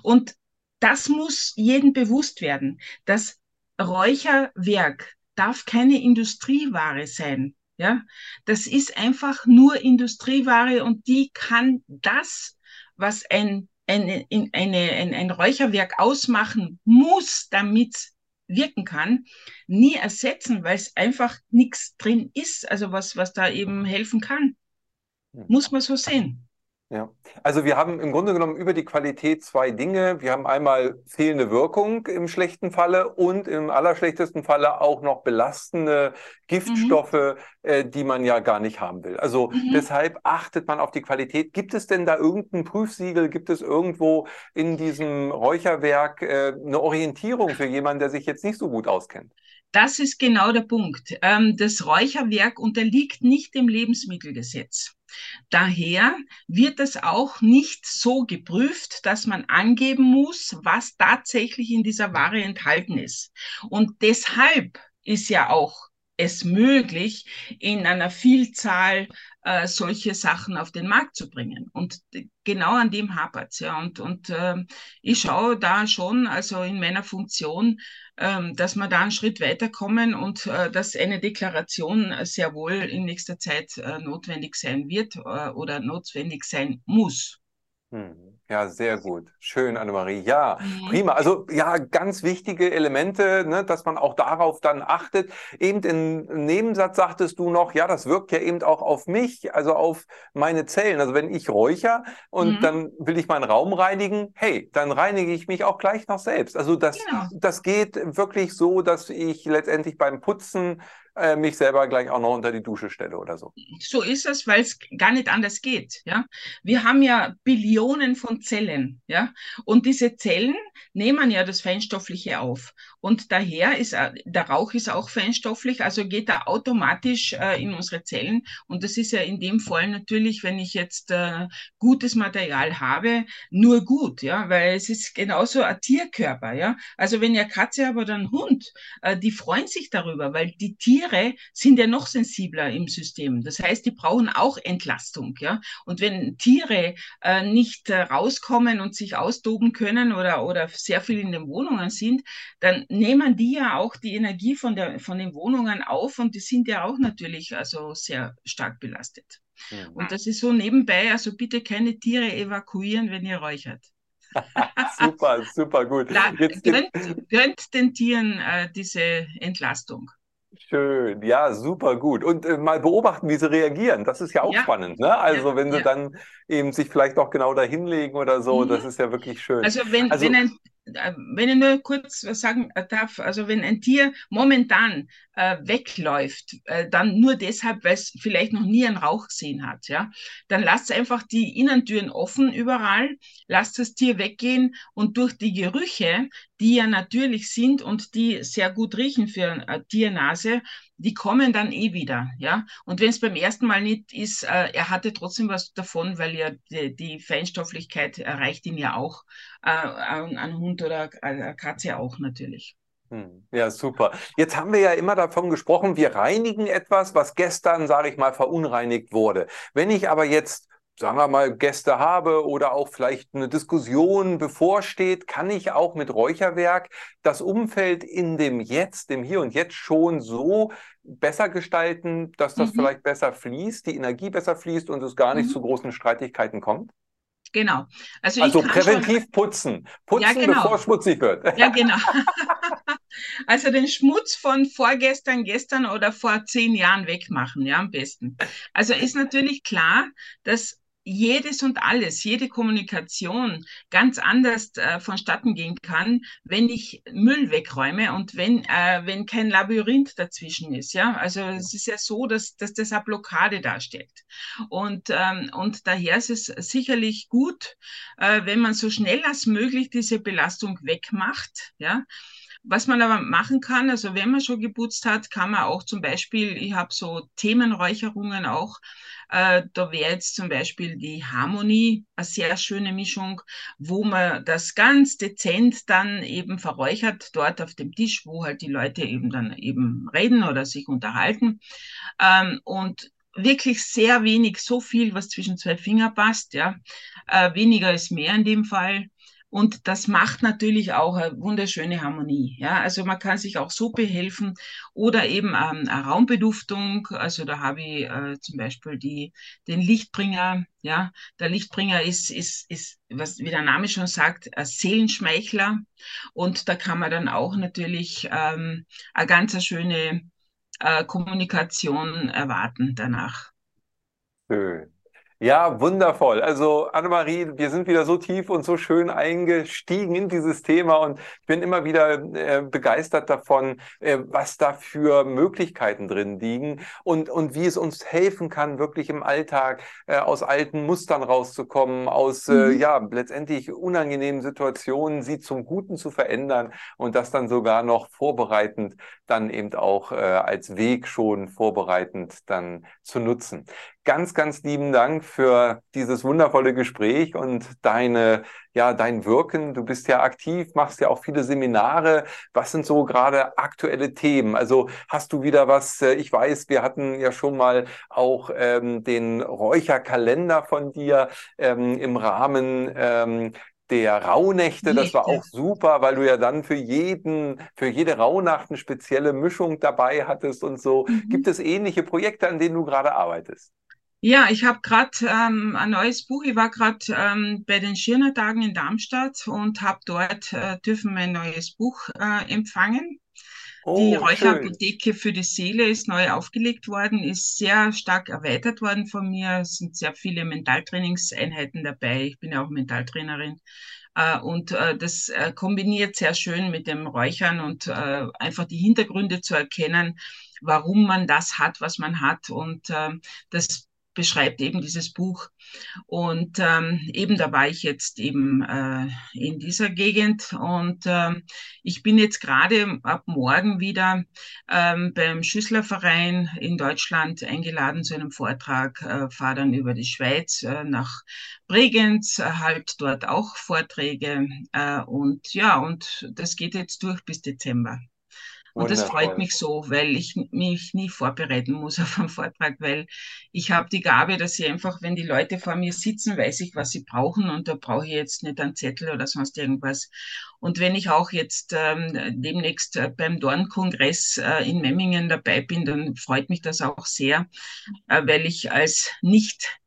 Und das muss jedem bewusst werden. Das Räucherwerk darf keine Industrieware sein. Ja, das ist einfach nur Industrieware und die kann das, was ein, ein, eine, ein, ein Räucherwerk ausmachen muss, damit wirken kann, nie ersetzen, weil es einfach nichts drin ist, also was, was da eben helfen kann. Muss man so sehen. Ja, also wir haben im Grunde genommen über die Qualität zwei Dinge. Wir haben einmal fehlende Wirkung im schlechten Falle und im allerschlechtesten Falle auch noch belastende Giftstoffe, mhm. äh, die man ja gar nicht haben will. Also mhm. deshalb achtet man auf die Qualität. Gibt es denn da irgendein Prüfsiegel? Gibt es irgendwo in diesem Räucherwerk äh, eine Orientierung für jemanden, der sich jetzt nicht so gut auskennt? Das ist genau der Punkt. Ähm, das Räucherwerk unterliegt nicht dem Lebensmittelgesetz. Daher wird es auch nicht so geprüft, dass man angeben muss, was tatsächlich in dieser Ware enthalten ist. Und deshalb ist ja auch es möglich, in einer Vielzahl äh, solche Sachen auf den Markt zu bringen. Und genau an dem hapert es. Ja. Und, und äh, ich schaue da schon, also in meiner Funktion, äh, dass wir da einen Schritt weiterkommen und äh, dass eine Deklaration sehr wohl in nächster Zeit äh, notwendig sein wird äh, oder notwendig sein muss. Hm. Ja, sehr gut. Schön, Annemarie. Ja, mhm. prima. Also ja, ganz wichtige Elemente, ne, dass man auch darauf dann achtet. Eben im Nebensatz sagtest du noch, ja, das wirkt ja eben auch auf mich, also auf meine Zellen. Also wenn ich räucher und mhm. dann will ich meinen Raum reinigen, hey, dann reinige ich mich auch gleich noch selbst. Also das, genau. das geht wirklich so, dass ich letztendlich beim Putzen äh, mich selber gleich auch noch unter die Dusche stelle oder so. So ist es, weil es gar nicht anders geht. Ja? Wir haben ja Billionen von Zellen, ja, und diese Zellen nehmen ja das Feinstoffliche auf. Und daher ist äh, der Rauch ist auch feinstofflich, also geht er automatisch äh, in unsere Zellen. Und das ist ja in dem Fall natürlich, wenn ich jetzt äh, gutes Material habe, nur gut, ja, weil es ist genauso ein Tierkörper, ja. Also wenn ihr Katze habt oder einen Hund, äh, die freuen sich darüber, weil die Tiere sind ja noch sensibler im System. Das heißt, die brauchen auch Entlastung, ja. Und wenn Tiere äh, nicht äh, rauskommen und sich austoben können oder, oder sehr viel in den Wohnungen sind, dann nehmen die ja auch die Energie von, der, von den Wohnungen auf und die sind ja auch natürlich also sehr stark belastet. Mhm. Und das ist so nebenbei, also bitte keine Tiere evakuieren, wenn ihr räuchert. [LAUGHS] super, super gut. Da, gönnt, gönnt, den Tieren äh, diese Entlastung. Schön, ja, super gut. Und äh, mal beobachten, wie sie reagieren. Das ist ja auch ja. spannend. Ne? Also, ja, wenn sie ja. dann eben sich vielleicht auch genau da hinlegen oder so, mhm. das ist ja wirklich schön. Also, wenn, also, wenn ein äh, wenn ich nur kurz was sagen darf, also wenn ein Tier momentan äh, wegläuft, äh, dann nur deshalb, weil es vielleicht noch nie einen Rauch gesehen hat, ja, dann lasst einfach die Innentüren offen überall, lasst das Tier weggehen und durch die Gerüche, die ja natürlich sind und die sehr gut riechen für eine Tiernase, die kommen dann eh wieder, ja. Und wenn es beim ersten Mal nicht ist, äh, er hatte trotzdem was davon, weil ja die, die Feinstofflichkeit erreicht ihn ja auch, äh, ein, Hund oder eine Katze auch natürlich. Hm. Ja, super. Jetzt haben wir ja immer davon gesprochen, wir reinigen etwas, was gestern, sage ich mal, verunreinigt wurde. Wenn ich aber jetzt sagen wir mal, Gäste habe oder auch vielleicht eine Diskussion bevorsteht, kann ich auch mit Räucherwerk das Umfeld in dem Jetzt, dem Hier und Jetzt schon so besser gestalten, dass das mhm. vielleicht besser fließt, die Energie besser fließt und es gar nicht mhm. zu großen Streitigkeiten kommt? Genau. Also, also präventiv schon... putzen. Putzen, ja, genau. bevor es schmutzig wird. Ja, [LAUGHS] genau. [LAUGHS] also den Schmutz von vorgestern, gestern oder vor zehn Jahren wegmachen, ja, am besten. Also ist natürlich klar, dass jedes und alles, jede Kommunikation ganz anders äh, vonstatten gehen kann, wenn ich Müll wegräume und wenn, äh, wenn kein Labyrinth dazwischen ist. Ja, also es ist ja so, dass, dass das eine Blockade darstellt. Und, ähm, und daher ist es sicherlich gut, äh, wenn man so schnell als möglich diese Belastung wegmacht. Ja, was man aber machen kann, also wenn man schon geputzt hat, kann man auch zum Beispiel, ich habe so Themenräucherungen auch, äh, da wäre jetzt zum Beispiel die Harmonie eine sehr schöne Mischung, wo man das ganz dezent dann eben verräuchert, dort auf dem Tisch, wo halt die Leute eben dann eben reden oder sich unterhalten. Ähm, und wirklich sehr wenig, so viel, was zwischen zwei Finger passt, ja. Äh, weniger ist mehr in dem Fall. Und das macht natürlich auch eine wunderschöne Harmonie. Ja, also man kann sich auch so behelfen oder eben ähm, eine Raumbeduftung. Also da habe ich äh, zum Beispiel die, den Lichtbringer. Ja, der Lichtbringer ist, ist, ist, was wie der Name schon sagt, ein Seelenschmeichler. Und da kann man dann auch natürlich ähm, eine ganz schöne äh, Kommunikation erwarten danach. Schön. Ja, wundervoll. Also Annemarie, wir sind wieder so tief und so schön eingestiegen in dieses Thema und ich bin immer wieder äh, begeistert davon, äh, was da für Möglichkeiten drin liegen und, und wie es uns helfen kann, wirklich im Alltag äh, aus alten Mustern rauszukommen, aus äh, mhm. ja letztendlich unangenehmen Situationen, sie zum Guten zu verändern und das dann sogar noch vorbereitend dann eben auch äh, als Weg schon vorbereitend dann zu nutzen ganz, ganz lieben Dank für dieses wundervolle Gespräch und deine, ja, dein Wirken. Du bist ja aktiv, machst ja auch viele Seminare. Was sind so gerade aktuelle Themen? Also hast du wieder was, äh, ich weiß, wir hatten ja schon mal auch ähm, den Räucherkalender von dir ähm, im Rahmen ähm, der Rauhnächte, das war auch super, weil du ja dann für jeden, für jede Rauhnacht eine spezielle Mischung dabei hattest und so. Mhm. Gibt es ähnliche Projekte, an denen du gerade arbeitest? Ja, ich habe gerade ähm, ein neues Buch. Ich war gerade ähm, bei den Schirnertagen in Darmstadt und habe dort äh, dürfen mein neues Buch äh, empfangen. Oh, die Räucherapotheke für die Seele ist neu aufgelegt worden, ist sehr stark erweitert worden von mir. Es sind sehr viele Mentaltrainingseinheiten dabei. Ich bin ja auch Mentaltrainerin. Äh, und äh, das äh, kombiniert sehr schön mit dem Räuchern und äh, einfach die Hintergründe zu erkennen warum man das hat, was man hat. Und äh, das beschreibt eben dieses Buch. Und ähm, eben da war ich jetzt eben äh, in dieser Gegend und äh, ich bin jetzt gerade ab morgen wieder ähm, beim Schüsslerverein in Deutschland eingeladen zu einem Vortrag, äh, fahre dann über die Schweiz äh, nach Bregenz, halt dort auch Vorträge äh, und ja, und das geht jetzt durch bis Dezember. Und das freut mich so, weil ich mich nie vorbereiten muss [LAUGHS] auf einen Vortrag, weil ich habe die Gabe, dass ich einfach, wenn die Leute vor mir sitzen, weiß ich, was sie brauchen und da brauche ich jetzt nicht einen Zettel oder sonst irgendwas. Und wenn ich auch jetzt ähm, demnächst äh, beim Dornkongress äh, in Memmingen dabei bin, dann freut mich das auch sehr, äh, weil ich als nicht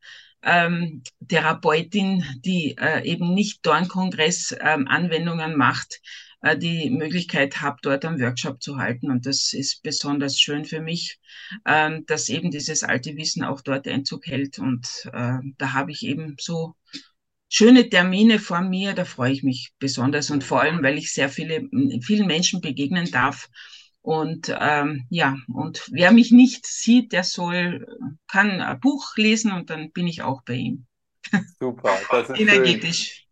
ähm, Therapeutin, die äh, eben nicht Dornkongress ähm, Anwendungen macht, äh, die Möglichkeit habe, dort einen Workshop zu halten. Und das ist besonders schön für mich, ähm, dass eben dieses alte Wissen auch dort Einzug hält. Und äh, da habe ich eben so schöne Termine vor mir, da freue ich mich besonders und vor allem, weil ich sehr viele, vielen Menschen begegnen darf. Und ähm, ja, und wer mich nicht sieht, der soll, kann ein Buch lesen und dann bin ich auch bei ihm. Super, das ist [LAUGHS] energetisch. Schön.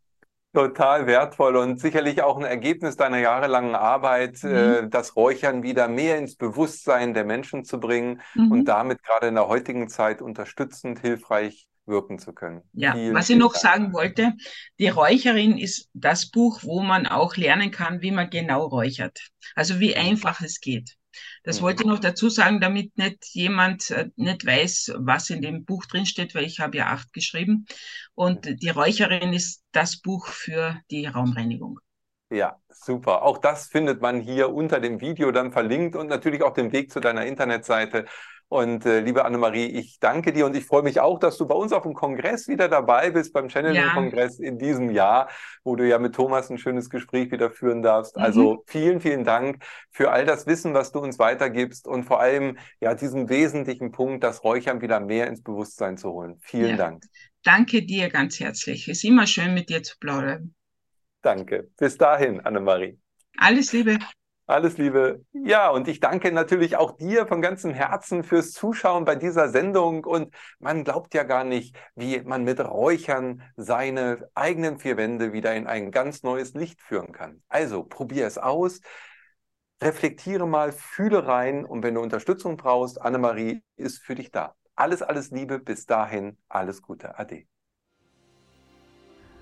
Total wertvoll und sicherlich auch ein Ergebnis deiner jahrelangen Arbeit, mhm. äh, das Räuchern wieder mehr ins Bewusstsein der Menschen zu bringen mhm. und damit gerade in der heutigen Zeit unterstützend, hilfreich wirken zu können. Ja, vielen, was ich noch sagen wollte, die Räucherin ist das Buch, wo man auch lernen kann, wie man genau räuchert. Also wie einfach es geht. Das mhm. wollte ich noch dazu sagen, damit nicht jemand äh, nicht weiß, was in dem Buch drinsteht, weil ich habe ja acht geschrieben. Und die Räucherin ist das Buch für die Raumreinigung. Ja, super. Auch das findet man hier unter dem Video dann verlinkt und natürlich auch den Weg zu deiner Internetseite. Und äh, liebe Annemarie, ich danke dir und ich freue mich auch, dass du bei uns auf dem Kongress wieder dabei bist, beim Channeling-Kongress ja. in diesem Jahr, wo du ja mit Thomas ein schönes Gespräch wieder führen darfst. Mhm. Also vielen, vielen Dank für all das Wissen, was du uns weitergibst und vor allem ja diesen wesentlichen Punkt, das Räuchern wieder mehr ins Bewusstsein zu holen. Vielen ja. Dank. Danke dir ganz herzlich. Es ist immer schön, mit dir zu plaudern. Danke. Bis dahin, Annemarie. Alles Liebe. Alles Liebe. Ja, und ich danke natürlich auch dir von ganzem Herzen fürs Zuschauen bei dieser Sendung. Und man glaubt ja gar nicht, wie man mit Räuchern seine eigenen vier Wände wieder in ein ganz neues Licht führen kann. Also probier es aus. Reflektiere mal, fühle rein und wenn du Unterstützung brauchst, Annemarie ist für dich da. Alles, alles Liebe, bis dahin, alles Gute, Ade.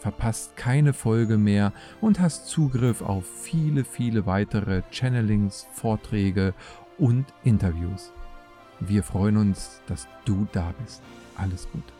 verpasst keine Folge mehr und hast Zugriff auf viele, viele weitere Channelings, Vorträge und Interviews. Wir freuen uns, dass du da bist. Alles Gute.